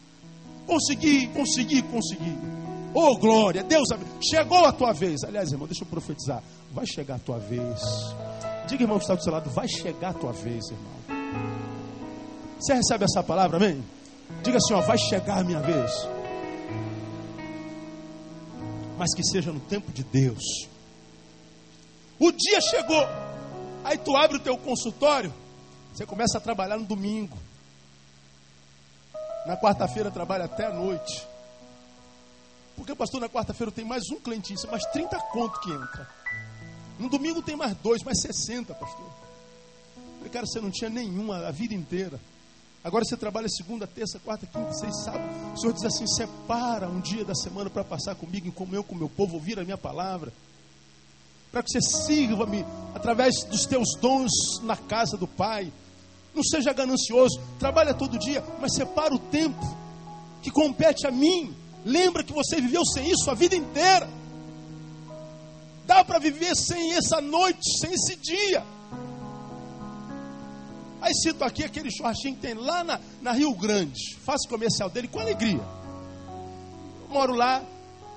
A: Consegui, consegui, consegui. Oh, glória, Deus, chegou a tua vez. Aliás, irmão, deixa eu profetizar. Vai chegar a tua vez. Diga, irmão, que está do seu lado, vai chegar a tua vez, irmão. Você recebe essa palavra, amém? Diga assim, ó, vai chegar a minha vez. Mas que seja no tempo de Deus. O dia chegou. Aí tu abre o teu consultório, você começa a trabalhar no domingo. Na quarta-feira trabalha até a noite. Porque, pastor, na quarta-feira tem mais um clientinho, mais 30 conto que entra. No domingo tem mais dois, mais 60, pastor. Falei, cara, você não tinha nenhuma a vida inteira. Agora você trabalha segunda, terça, quarta, quinta, seis, sábado. O Senhor diz assim: separa um dia da semana para passar comigo em comunhão com o meu povo, ouvir a minha palavra. Para que você sirva-me através dos teus dons na casa do Pai. Não seja ganancioso, trabalha todo dia, mas separa o tempo que compete a mim. Lembra que você viveu sem isso a vida inteira. Dá para viver sem essa noite, sem esse dia. Aí cito aqui aquele churrasquinho que tem lá na, na Rio Grande. Faço comercial dele com alegria. Eu moro lá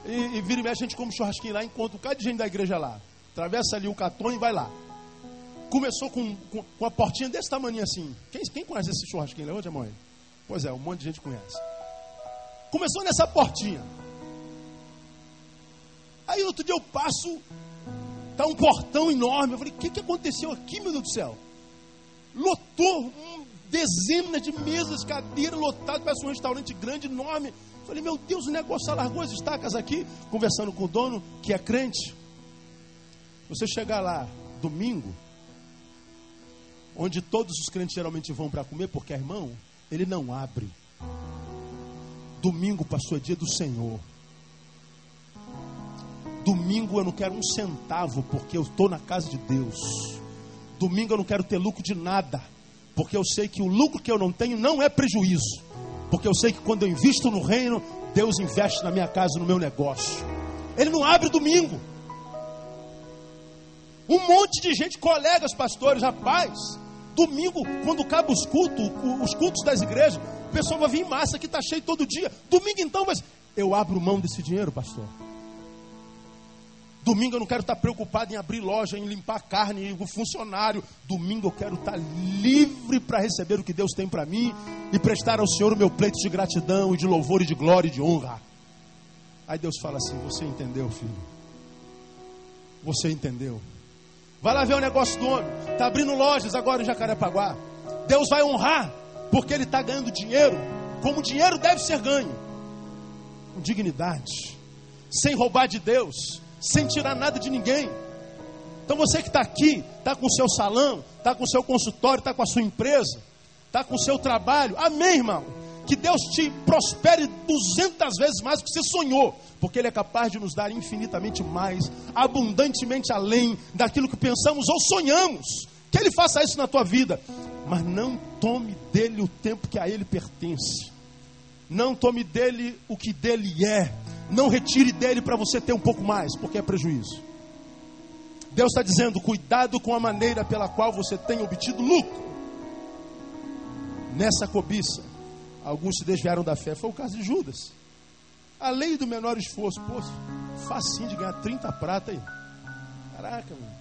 A: e, e vira e mexe, a gente come churrasquinho lá, encontra um cara de gente da igreja lá. Atravessa ali o Catone e vai lá. Começou com, com, com uma portinha desse tamanho assim. Quem, quem conhece esse churrasquinho? Levante a mão aí. Pois é, um monte de gente conhece. Começou nessa portinha. Aí outro dia eu passo, tá um portão enorme. Eu falei, o que, que aconteceu aqui, meu Deus do céu? Lotou um dezena de mesas, cadeiras lotado, parece um restaurante grande, enorme. Eu falei, meu Deus, o negócio alargou as estacas aqui, conversando com o dono, que é crente. Você chegar lá domingo, onde todos os crentes geralmente vão para comer, porque é irmão, ele não abre. Domingo passou é dia do Senhor. Domingo eu não quero um centavo, porque eu estou na casa de Deus. Domingo eu não quero ter lucro de nada, porque eu sei que o lucro que eu não tenho não é prejuízo. Porque eu sei que quando eu invisto no reino, Deus investe na minha casa, no meu negócio. Ele não abre domingo. Um monte de gente, colegas pastores, rapaz, domingo, quando acaba os cultos, os cultos das igrejas, o pessoal vai vir em massa que está cheio todo dia. Domingo então, mas eu abro mão desse dinheiro, pastor. Domingo eu não quero estar preocupado em abrir loja, em limpar carne, o funcionário. Domingo eu quero estar livre para receber o que Deus tem para mim e prestar ao Senhor o meu pleito de gratidão e de louvor e de glória e de honra. Aí Deus fala assim: Você entendeu, filho? Você entendeu? Vai lá ver o negócio do homem. Está abrindo lojas agora em Jacarepaguá. Deus vai honrar, porque ele está ganhando dinheiro, como dinheiro deve ser ganho, com dignidade, sem roubar de Deus sem tirar nada de ninguém. Então você que está aqui, está com o seu salão, está com o seu consultório, está com a sua empresa, está com o seu trabalho, amém, irmão. Que Deus te prospere duzentas vezes mais do que você sonhou, porque Ele é capaz de nos dar infinitamente mais, abundantemente além daquilo que pensamos ou sonhamos. Que Ele faça isso na tua vida, mas não tome dele o tempo que a Ele pertence, não tome dele o que dele é, não retire dele para você ter um pouco mais, porque é prejuízo. Deus está dizendo: cuidado com a maneira pela qual você tem obtido lucro. Nessa cobiça, alguns se desviaram da fé. Foi o caso de Judas. A lei do menor esforço. Pô, facinho de ganhar 30 prata aí. Caraca, mano.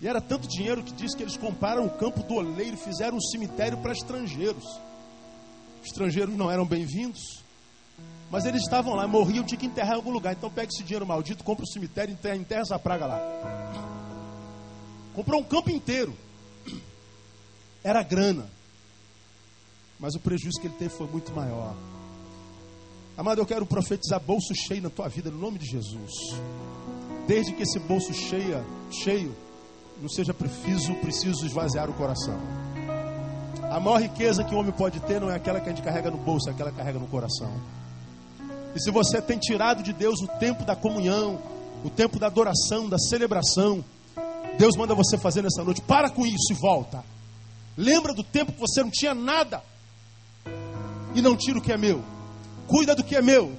A: E era tanto dinheiro que diz que eles compraram o campo do oleiro e fizeram um cemitério para estrangeiros. Estrangeiros não eram bem-vindos. Mas eles estavam lá, morriam, tinha que enterrar em algum lugar. Então pega esse dinheiro maldito, compra o cemitério, enterra, enterra essa praga lá. Comprou um campo inteiro. Era grana. Mas o prejuízo que ele teve foi muito maior. Amado, eu quero profetizar bolso cheio na tua vida, no nome de Jesus. Desde que esse bolso cheia, cheio, não seja preciso, preciso esvaziar o coração. A maior riqueza que o homem pode ter não é aquela que a gente carrega no bolso, é aquela que carrega no coração. E se você tem tirado de Deus o tempo da comunhão, o tempo da adoração, da celebração, Deus manda você fazer nessa noite. Para com isso e volta. Lembra do tempo que você não tinha nada. E não tira o que é meu. Cuida do que é meu.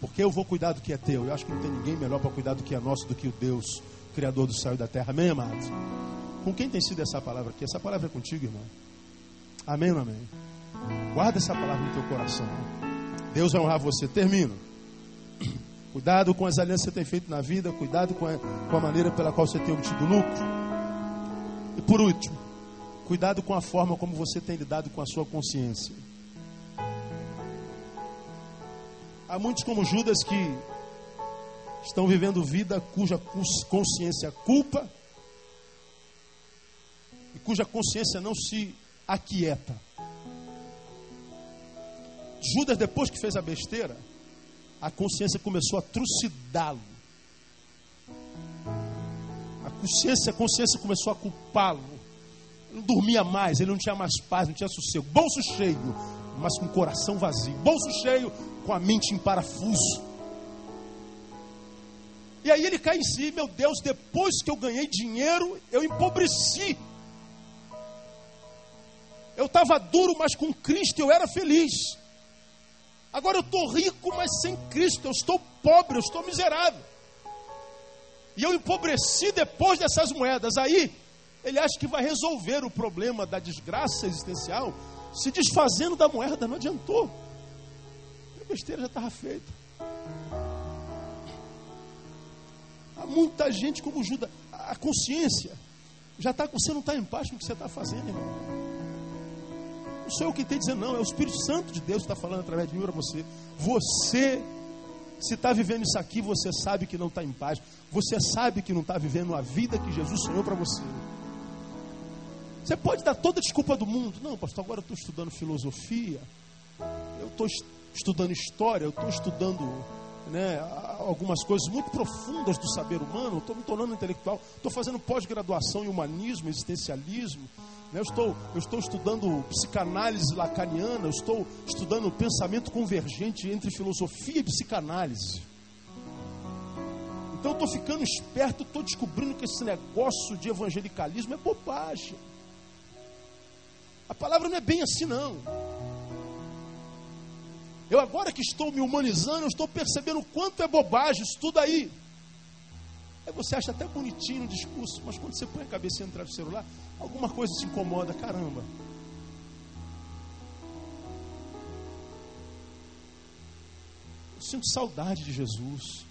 A: Porque eu vou cuidar do que é teu. Eu acho que não tem ninguém melhor para cuidar do que é nosso do que o Deus, Criador do céu e da terra. Amém, amados? Com quem tem sido essa palavra aqui? Essa palavra é contigo, irmão. Amém ou amém? Guarda essa palavra no teu coração. Deus vai honrar você. Termino. Cuidado com as alianças que você tem feito na vida. Cuidado com a, com a maneira pela qual você tem obtido lucro. E por último, cuidado com a forma como você tem lidado com a sua consciência. Há muitos como Judas que estão vivendo vida cuja consciência culpa e cuja consciência não se aquieta. Judas, depois que fez a besteira, a consciência começou a trucidá-lo. A consciência, a consciência começou a culpá-lo. Não dormia mais, ele não tinha mais paz, não tinha sossego. Bolso cheio, mas com coração vazio. Bolso cheio, com a mente em parafuso. E aí ele cai em si, meu Deus, depois que eu ganhei dinheiro, eu empobreci. Eu estava duro, mas com Cristo eu era feliz. Agora eu estou rico, mas sem Cristo. Eu estou pobre, eu estou miserável. E eu empobreci depois dessas moedas. Aí ele acha que vai resolver o problema da desgraça existencial se desfazendo da moeda. Não adiantou. A besteira já estava feita. Há muita gente como Judas. A consciência já está. Você não está em paz com o que você está fazendo, irmão. Não sou eu que tenho dizendo, não. É o Espírito Santo de Deus que está falando através de mim para você. Você, se está vivendo isso aqui, você sabe que não está em paz. Você sabe que não está vivendo a vida que Jesus sonhou para você. Você pode dar toda a desculpa do mundo. Não, pastor, agora eu estou estudando filosofia. Eu estou estudando história. Eu estou estudando né, algumas coisas muito profundas do saber humano. Estou me tornando intelectual. Estou fazendo pós-graduação em humanismo, existencialismo. Né? Eu estou, eu estou estudando psicanálise lacaniana, eu estou estudando pensamento convergente entre filosofia e psicanálise. Então eu estou ficando esperto, estou descobrindo que esse negócio de evangelicalismo é bobagem. A palavra não é bem assim, não. Eu agora que estou me humanizando, eu estou percebendo o quanto é bobagem isso tudo aí. Aí você acha até bonitinho o discurso, mas quando você põe a cabeça no travesseiro lá, alguma coisa te incomoda, caramba. Eu sinto saudade de Jesus.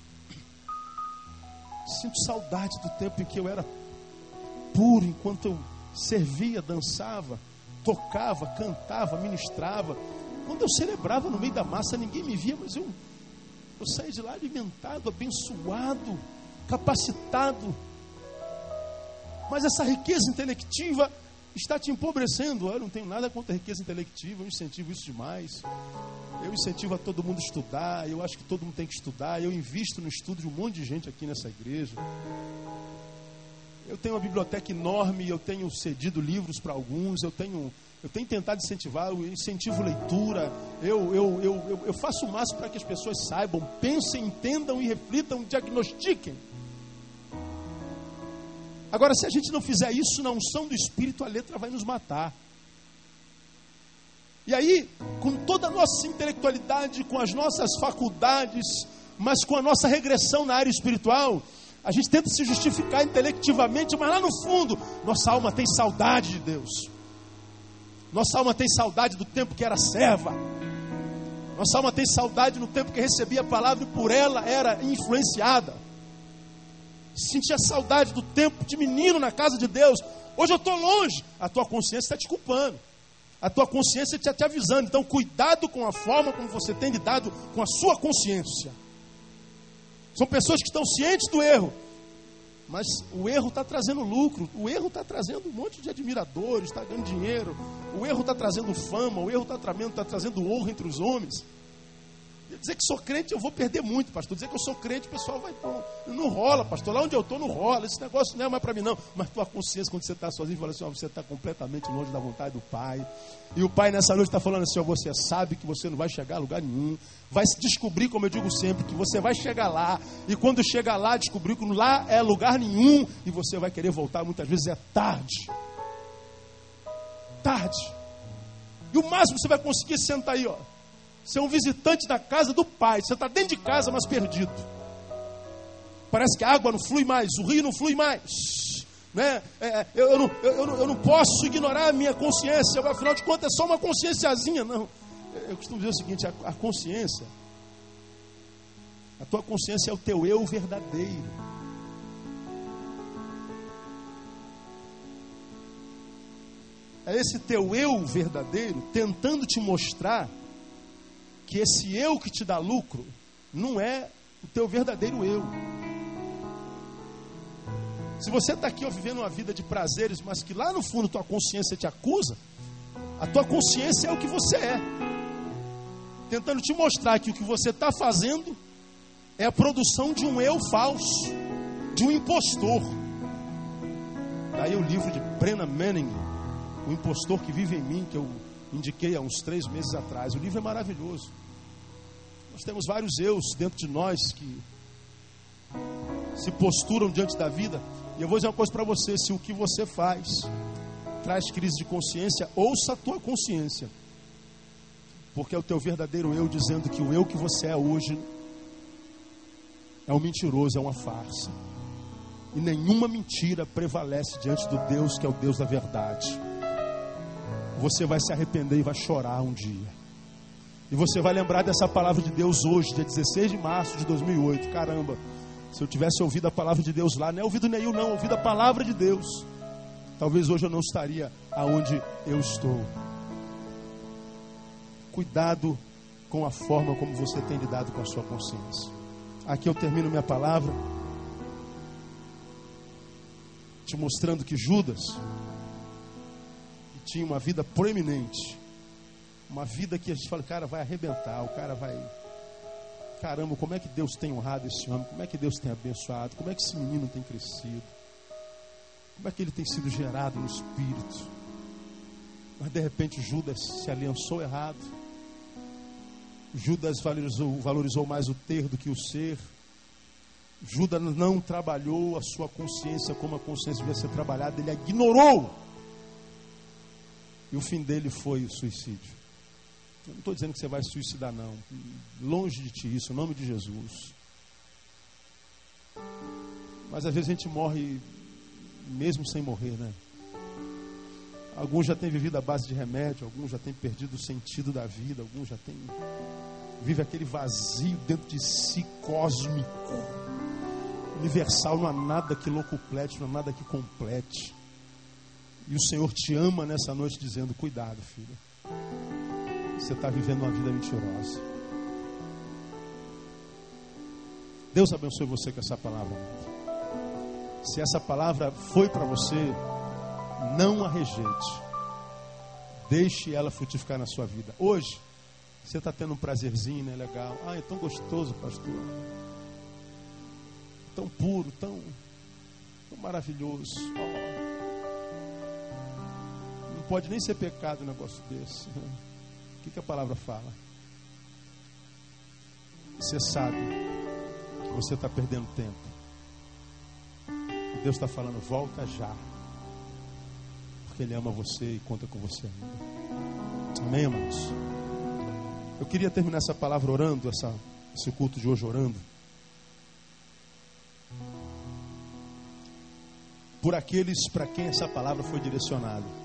A: Sinto saudade do tempo em que eu era puro, enquanto eu servia, dançava, tocava, cantava, ministrava. Quando eu celebrava no meio da massa, ninguém me via, mas eu, eu saí de lá alimentado, abençoado capacitado. Mas essa riqueza intelectiva está te empobrecendo. Eu não tenho nada contra a riqueza intelectiva, eu incentivo isso demais. Eu incentivo a todo mundo estudar, eu acho que todo mundo tem que estudar. Eu invisto no estudo de um monte de gente aqui nessa igreja. Eu tenho uma biblioteca enorme, eu tenho cedido livros para alguns, eu tenho, eu tenho tentado incentivar, eu incentivo leitura, eu, eu, eu, eu, faço o máximo para que as pessoas saibam, pensem, entendam e reflitam, diagnostiquem. Agora, se a gente não fizer isso na unção do Espírito, a letra vai nos matar. E aí, com toda a nossa intelectualidade, com as nossas faculdades, mas com a nossa regressão na área espiritual, a gente tenta se justificar intelectivamente, mas lá no fundo, nossa alma tem saudade de Deus. Nossa alma tem saudade do tempo que era serva. Nossa alma tem saudade no tempo que recebia a palavra e por ela era influenciada sentia saudade do tempo de menino na casa de Deus. Hoje eu estou longe. A tua consciência está te culpando. A tua consciência está te avisando. Então, cuidado com a forma como você tem lidado com a sua consciência. São pessoas que estão cientes do erro. Mas o erro está trazendo lucro, o erro está trazendo um monte de admiradores, está ganhando dinheiro, o erro está trazendo fama, o erro está tá trazendo honra entre os homens. Dizer que sou crente, eu vou perder muito, pastor. Dizer que eu sou crente, o pessoal vai. Não, não rola, pastor. Lá onde eu estou, não rola. Esse negócio não é mais para mim, não. Mas tua consciência, quando você está sozinho, fala assim: ó, você está completamente longe da vontade do Pai. E o Pai nessa noite está falando assim: ó, você sabe que você não vai chegar a lugar nenhum. Vai se descobrir, como eu digo sempre, que você vai chegar lá. E quando chegar lá, descobrir que lá é lugar nenhum. E você vai querer voltar, muitas vezes é tarde. Tarde. E o máximo que você vai conseguir é sentar aí, ó você é um visitante da casa do pai. Você está dentro de casa, mas perdido. Parece que a água não flui mais, o rio não flui mais. Né? É, eu, eu, não, eu, eu, não, posso ignorar a minha consciência, afinal de contas é só uma conscienciazinha. Não. Eu costumo dizer o seguinte: a, a consciência, a tua consciência é o teu eu verdadeiro. É esse teu eu verdadeiro tentando te mostrar que esse eu que te dá lucro não é o teu verdadeiro eu. Se você está aqui ó, vivendo uma vida de prazeres, mas que lá no fundo tua consciência te acusa, a tua consciência é o que você é. Tentando te mostrar que o que você está fazendo é a produção de um eu falso, de um impostor. Daí o livro de Brenna Manning, O Impostor que Vive em Mim, que eu indiquei há uns três meses atrás. O livro é maravilhoso. Nós temos vários eus dentro de nós que se posturam diante da vida. E eu vou dizer uma coisa para você: se o que você faz traz crise de consciência, ouça a tua consciência. Porque é o teu verdadeiro eu dizendo que o eu que você é hoje é um mentiroso, é uma farsa. E nenhuma mentira prevalece diante do Deus que é o Deus da verdade. Você vai se arrepender e vai chorar um dia. E você vai lembrar dessa palavra de Deus hoje, dia 16 de março de 2008. Caramba, se eu tivesse ouvido a palavra de Deus lá, não é ouvido nenhum, não, ouvido a palavra de Deus, talvez hoje eu não estaria aonde eu estou. Cuidado com a forma como você tem lidado com a sua consciência. Aqui eu termino minha palavra, te mostrando que Judas tinha uma vida proeminente, uma vida que a gente fala, cara, vai arrebentar, o cara vai caramba, como é que Deus tem honrado esse homem? Como é que Deus tem abençoado? Como é que esse menino tem crescido? Como é que ele tem sido gerado no espírito? Mas de repente Judas se aliançou errado. Judas valorizou, valorizou mais o ter do que o ser. Judas não trabalhou a sua consciência como a consciência devia ser trabalhada, ele a ignorou. E o fim dele foi o suicídio. Eu não estou dizendo que você vai se suicidar, não. Longe de ti isso, em nome de Jesus. Mas às vezes a gente morre mesmo sem morrer, né? Alguns já têm vivido à base de remédio, alguns já têm perdido o sentido da vida, alguns já têm. Vive aquele vazio dentro de si cósmico, universal, não há nada que locuplete, não há nada que complete. E o Senhor te ama nessa noite dizendo: Cuidado, filho você está vivendo uma vida mentirosa. Deus abençoe você com essa palavra. Se essa palavra foi para você, não a rejeite. Deixe ela frutificar na sua vida. Hoje, você está tendo um prazerzinho, né? Legal. Ah, é tão gostoso, pastor. Tão puro, tão, tão maravilhoso. Não pode nem ser pecado um negócio desse. O que, que a palavra fala? Você sabe que você está perdendo tempo. E Deus está falando, volta já. Porque Ele ama você e conta com você ainda. Amém, amados? Eu queria terminar essa palavra orando, essa, esse culto de hoje orando. Por aqueles para quem essa palavra foi direcionada.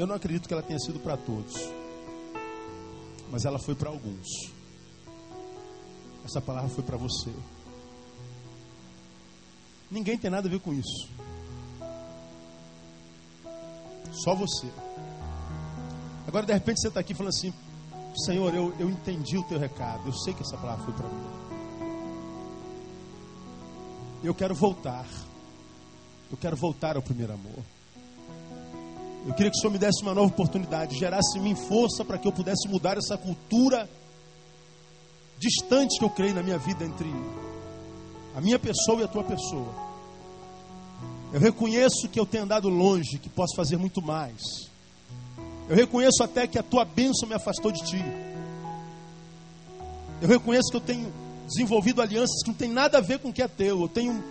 A: Eu não acredito que ela tenha sido para todos, mas ela foi para alguns. Essa palavra foi para você. Ninguém tem nada a ver com isso. Só você. Agora, de repente, você está aqui falando assim: Senhor, eu, eu entendi o teu recado. Eu sei que essa palavra foi para mim. Eu quero voltar. Eu quero voltar ao primeiro amor. Eu queria que o Senhor me desse uma nova oportunidade, gerasse em mim força para que eu pudesse mudar essa cultura distante que eu creio na minha vida entre a minha pessoa e a tua pessoa. Eu reconheço que eu tenho andado longe, que posso fazer muito mais. Eu reconheço até que a tua bênção me afastou de ti. Eu reconheço que eu tenho desenvolvido alianças que não tem nada a ver com o que é teu. Eu tenho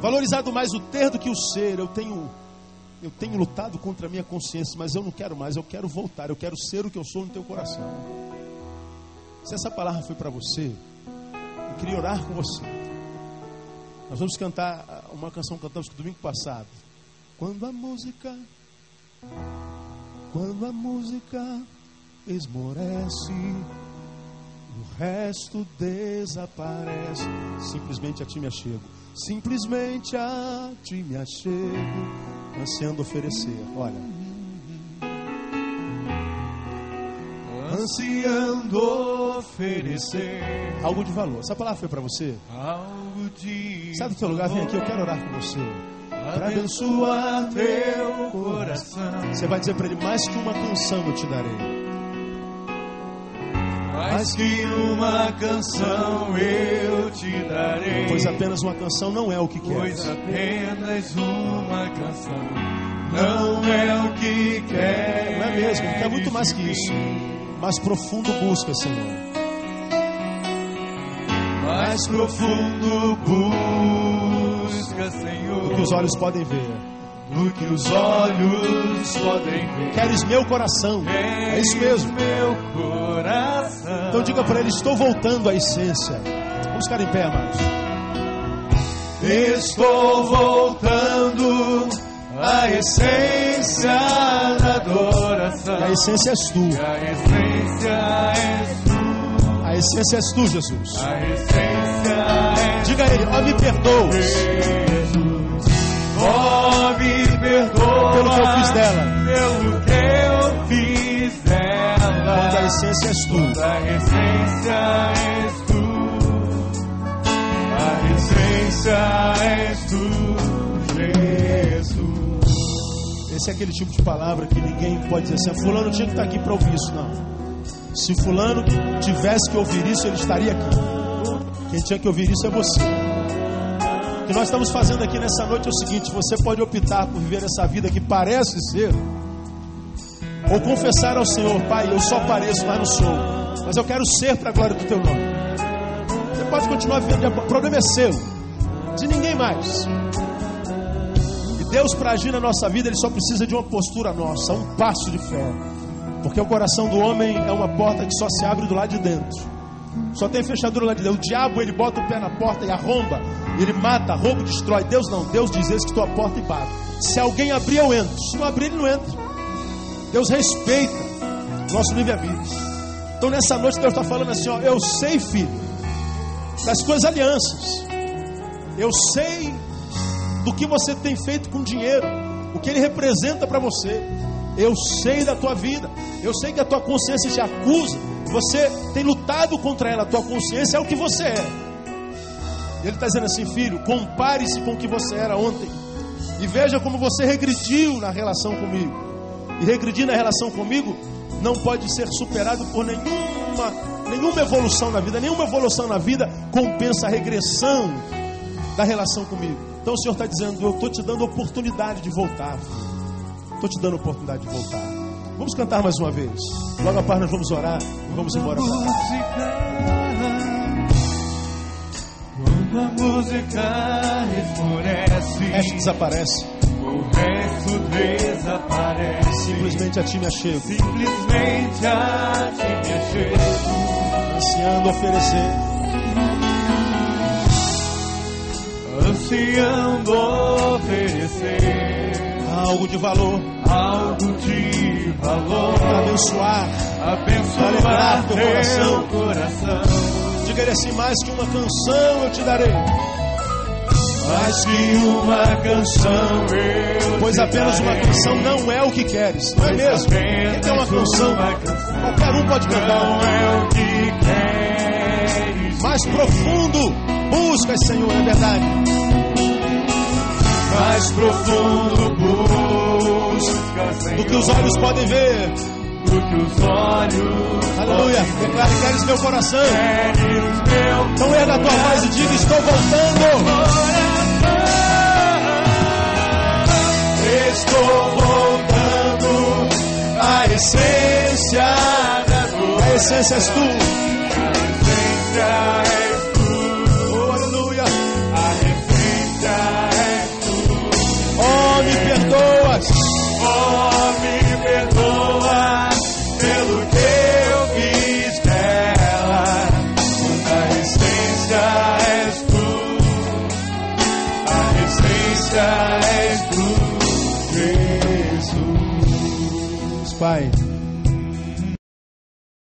A: valorizado mais o ter do que o ser. Eu tenho eu tenho lutado contra a minha consciência, mas eu não quero mais, eu quero voltar, eu quero ser o que eu sou no teu coração. Se essa palavra foi para você, eu queria orar com você. Nós vamos cantar uma canção que cantamos domingo passado. Quando a música, quando a música esmorece, o resto desaparece. Simplesmente a ti me achego. Simplesmente a ti me achego, ansiando oferecer. Olha.
B: Ansiando oferecer
A: algo de valor. Essa palavra foi para você?
B: Algo de
A: Sai do teu lugar, vem aqui, eu quero orar com você.
B: Para abençoar teu coração.
A: Você vai dizer para ele: mais que uma canção eu te darei.
B: Mais que uma canção eu te darei.
A: Pois apenas uma canção não é o que queres.
B: Pois apenas uma canção não é o que quer.
A: Não é mesmo, quer muito mais que isso. Mais profundo busca, Senhor.
B: Mais profundo busca, Senhor.
A: Do que os olhos podem ver.
B: Do que os olhos podem ver.
A: Queres meu coração. É isso mesmo.
B: Meu coração.
A: Então diga para ele: estou voltando à essência. Vamos ficar em pé, amados.
B: Estou voltando à essência da adoração.
A: E a essência és tu.
B: E a essência és tu.
A: A essência és tu, Jesus.
B: A essência és
A: Diga a ele: ó, oh, me perdoas.
B: Jesus.
A: Pelo que eu fiz dela.
B: Pelo que eu fiz dela.
A: Quando a essência és tu.
B: Quando a essência és tu. A essência és tu, Jesus.
A: Esse é aquele tipo de palavra que ninguém pode dizer assim: Fulano tinha que estar aqui para ouvir isso. Não. Se Fulano tivesse que ouvir isso, ele estaria aqui. Quem tinha que ouvir isso é você. O que nós estamos fazendo aqui nessa noite é o seguinte: você pode optar por viver essa vida que parece ser, ou confessar ao Senhor, Pai, eu só pareço, mas não sou, mas eu quero ser para a glória do Teu nome. Você pode continuar vivendo, o problema é seu, de ninguém mais. E Deus, para agir na nossa vida, Ele só precisa de uma postura nossa, um passo de fé. Porque o coração do homem é uma porta que só se abre do lado de dentro. Só tem fechadura lá de dentro. O diabo ele bota o pé na porta e arromba. Ele mata, rouba, destrói. Deus não. Deus diz: Eis que estou à porta e bato. Se alguém abrir, eu entro. Se não abrir, ele não entra. Deus respeita nosso livre-arbítrio. Então nessa noite Deus está falando assim: ó, Eu sei, filho, das tuas alianças. Eu sei do que você tem feito com dinheiro. O que ele representa para você. Eu sei da tua vida. Eu sei que a tua consciência te acusa. Você tem lutado contra ela. A tua consciência é o que você é. Ele está dizendo assim, filho, compare-se com o que você era ontem. E veja como você regrediu na relação comigo. E regredir na relação comigo não pode ser superado por nenhuma, nenhuma evolução na vida. Nenhuma evolução na vida compensa a regressão da relação comigo. Então o Senhor está dizendo, eu estou te dando oportunidade de voltar. Estou te dando oportunidade de voltar. Vamos cantar mais uma vez. Logo a par nós vamos orar e vamos embora.
B: A música esmorece,
A: O resto desaparece.
B: o resto desaparece.
A: Simplesmente a ti me achego.
B: Simplesmente a ti me achego.
A: Ansiando oferecer.
B: Ansiando oferecer
A: Algo de valor.
B: algo de valor.
A: Abençoar.
B: Abençoar
A: teu
B: teu coração.
A: Diga ele assim: mais que uma canção eu te darei.
B: Mais que uma canção eu
A: Pois apenas uma canção não é o que queres. Não é mesmo? O que
B: apenas
A: é
B: uma canção?
A: Qualquer um pode
B: Não
A: cantar.
B: é o que queres.
A: Mais profundo. Busca, Senhor, é verdade.
B: Mais profundo busca, Senhor.
A: Do que os olhos podem ver.
B: Do que os olhos
A: Aleluia. Declare, queres meu coração.
B: queres meu
A: Então erga a tua voz e diga: Estou voltando.
B: Estou voltando à essência da dor.
A: A essência és tu.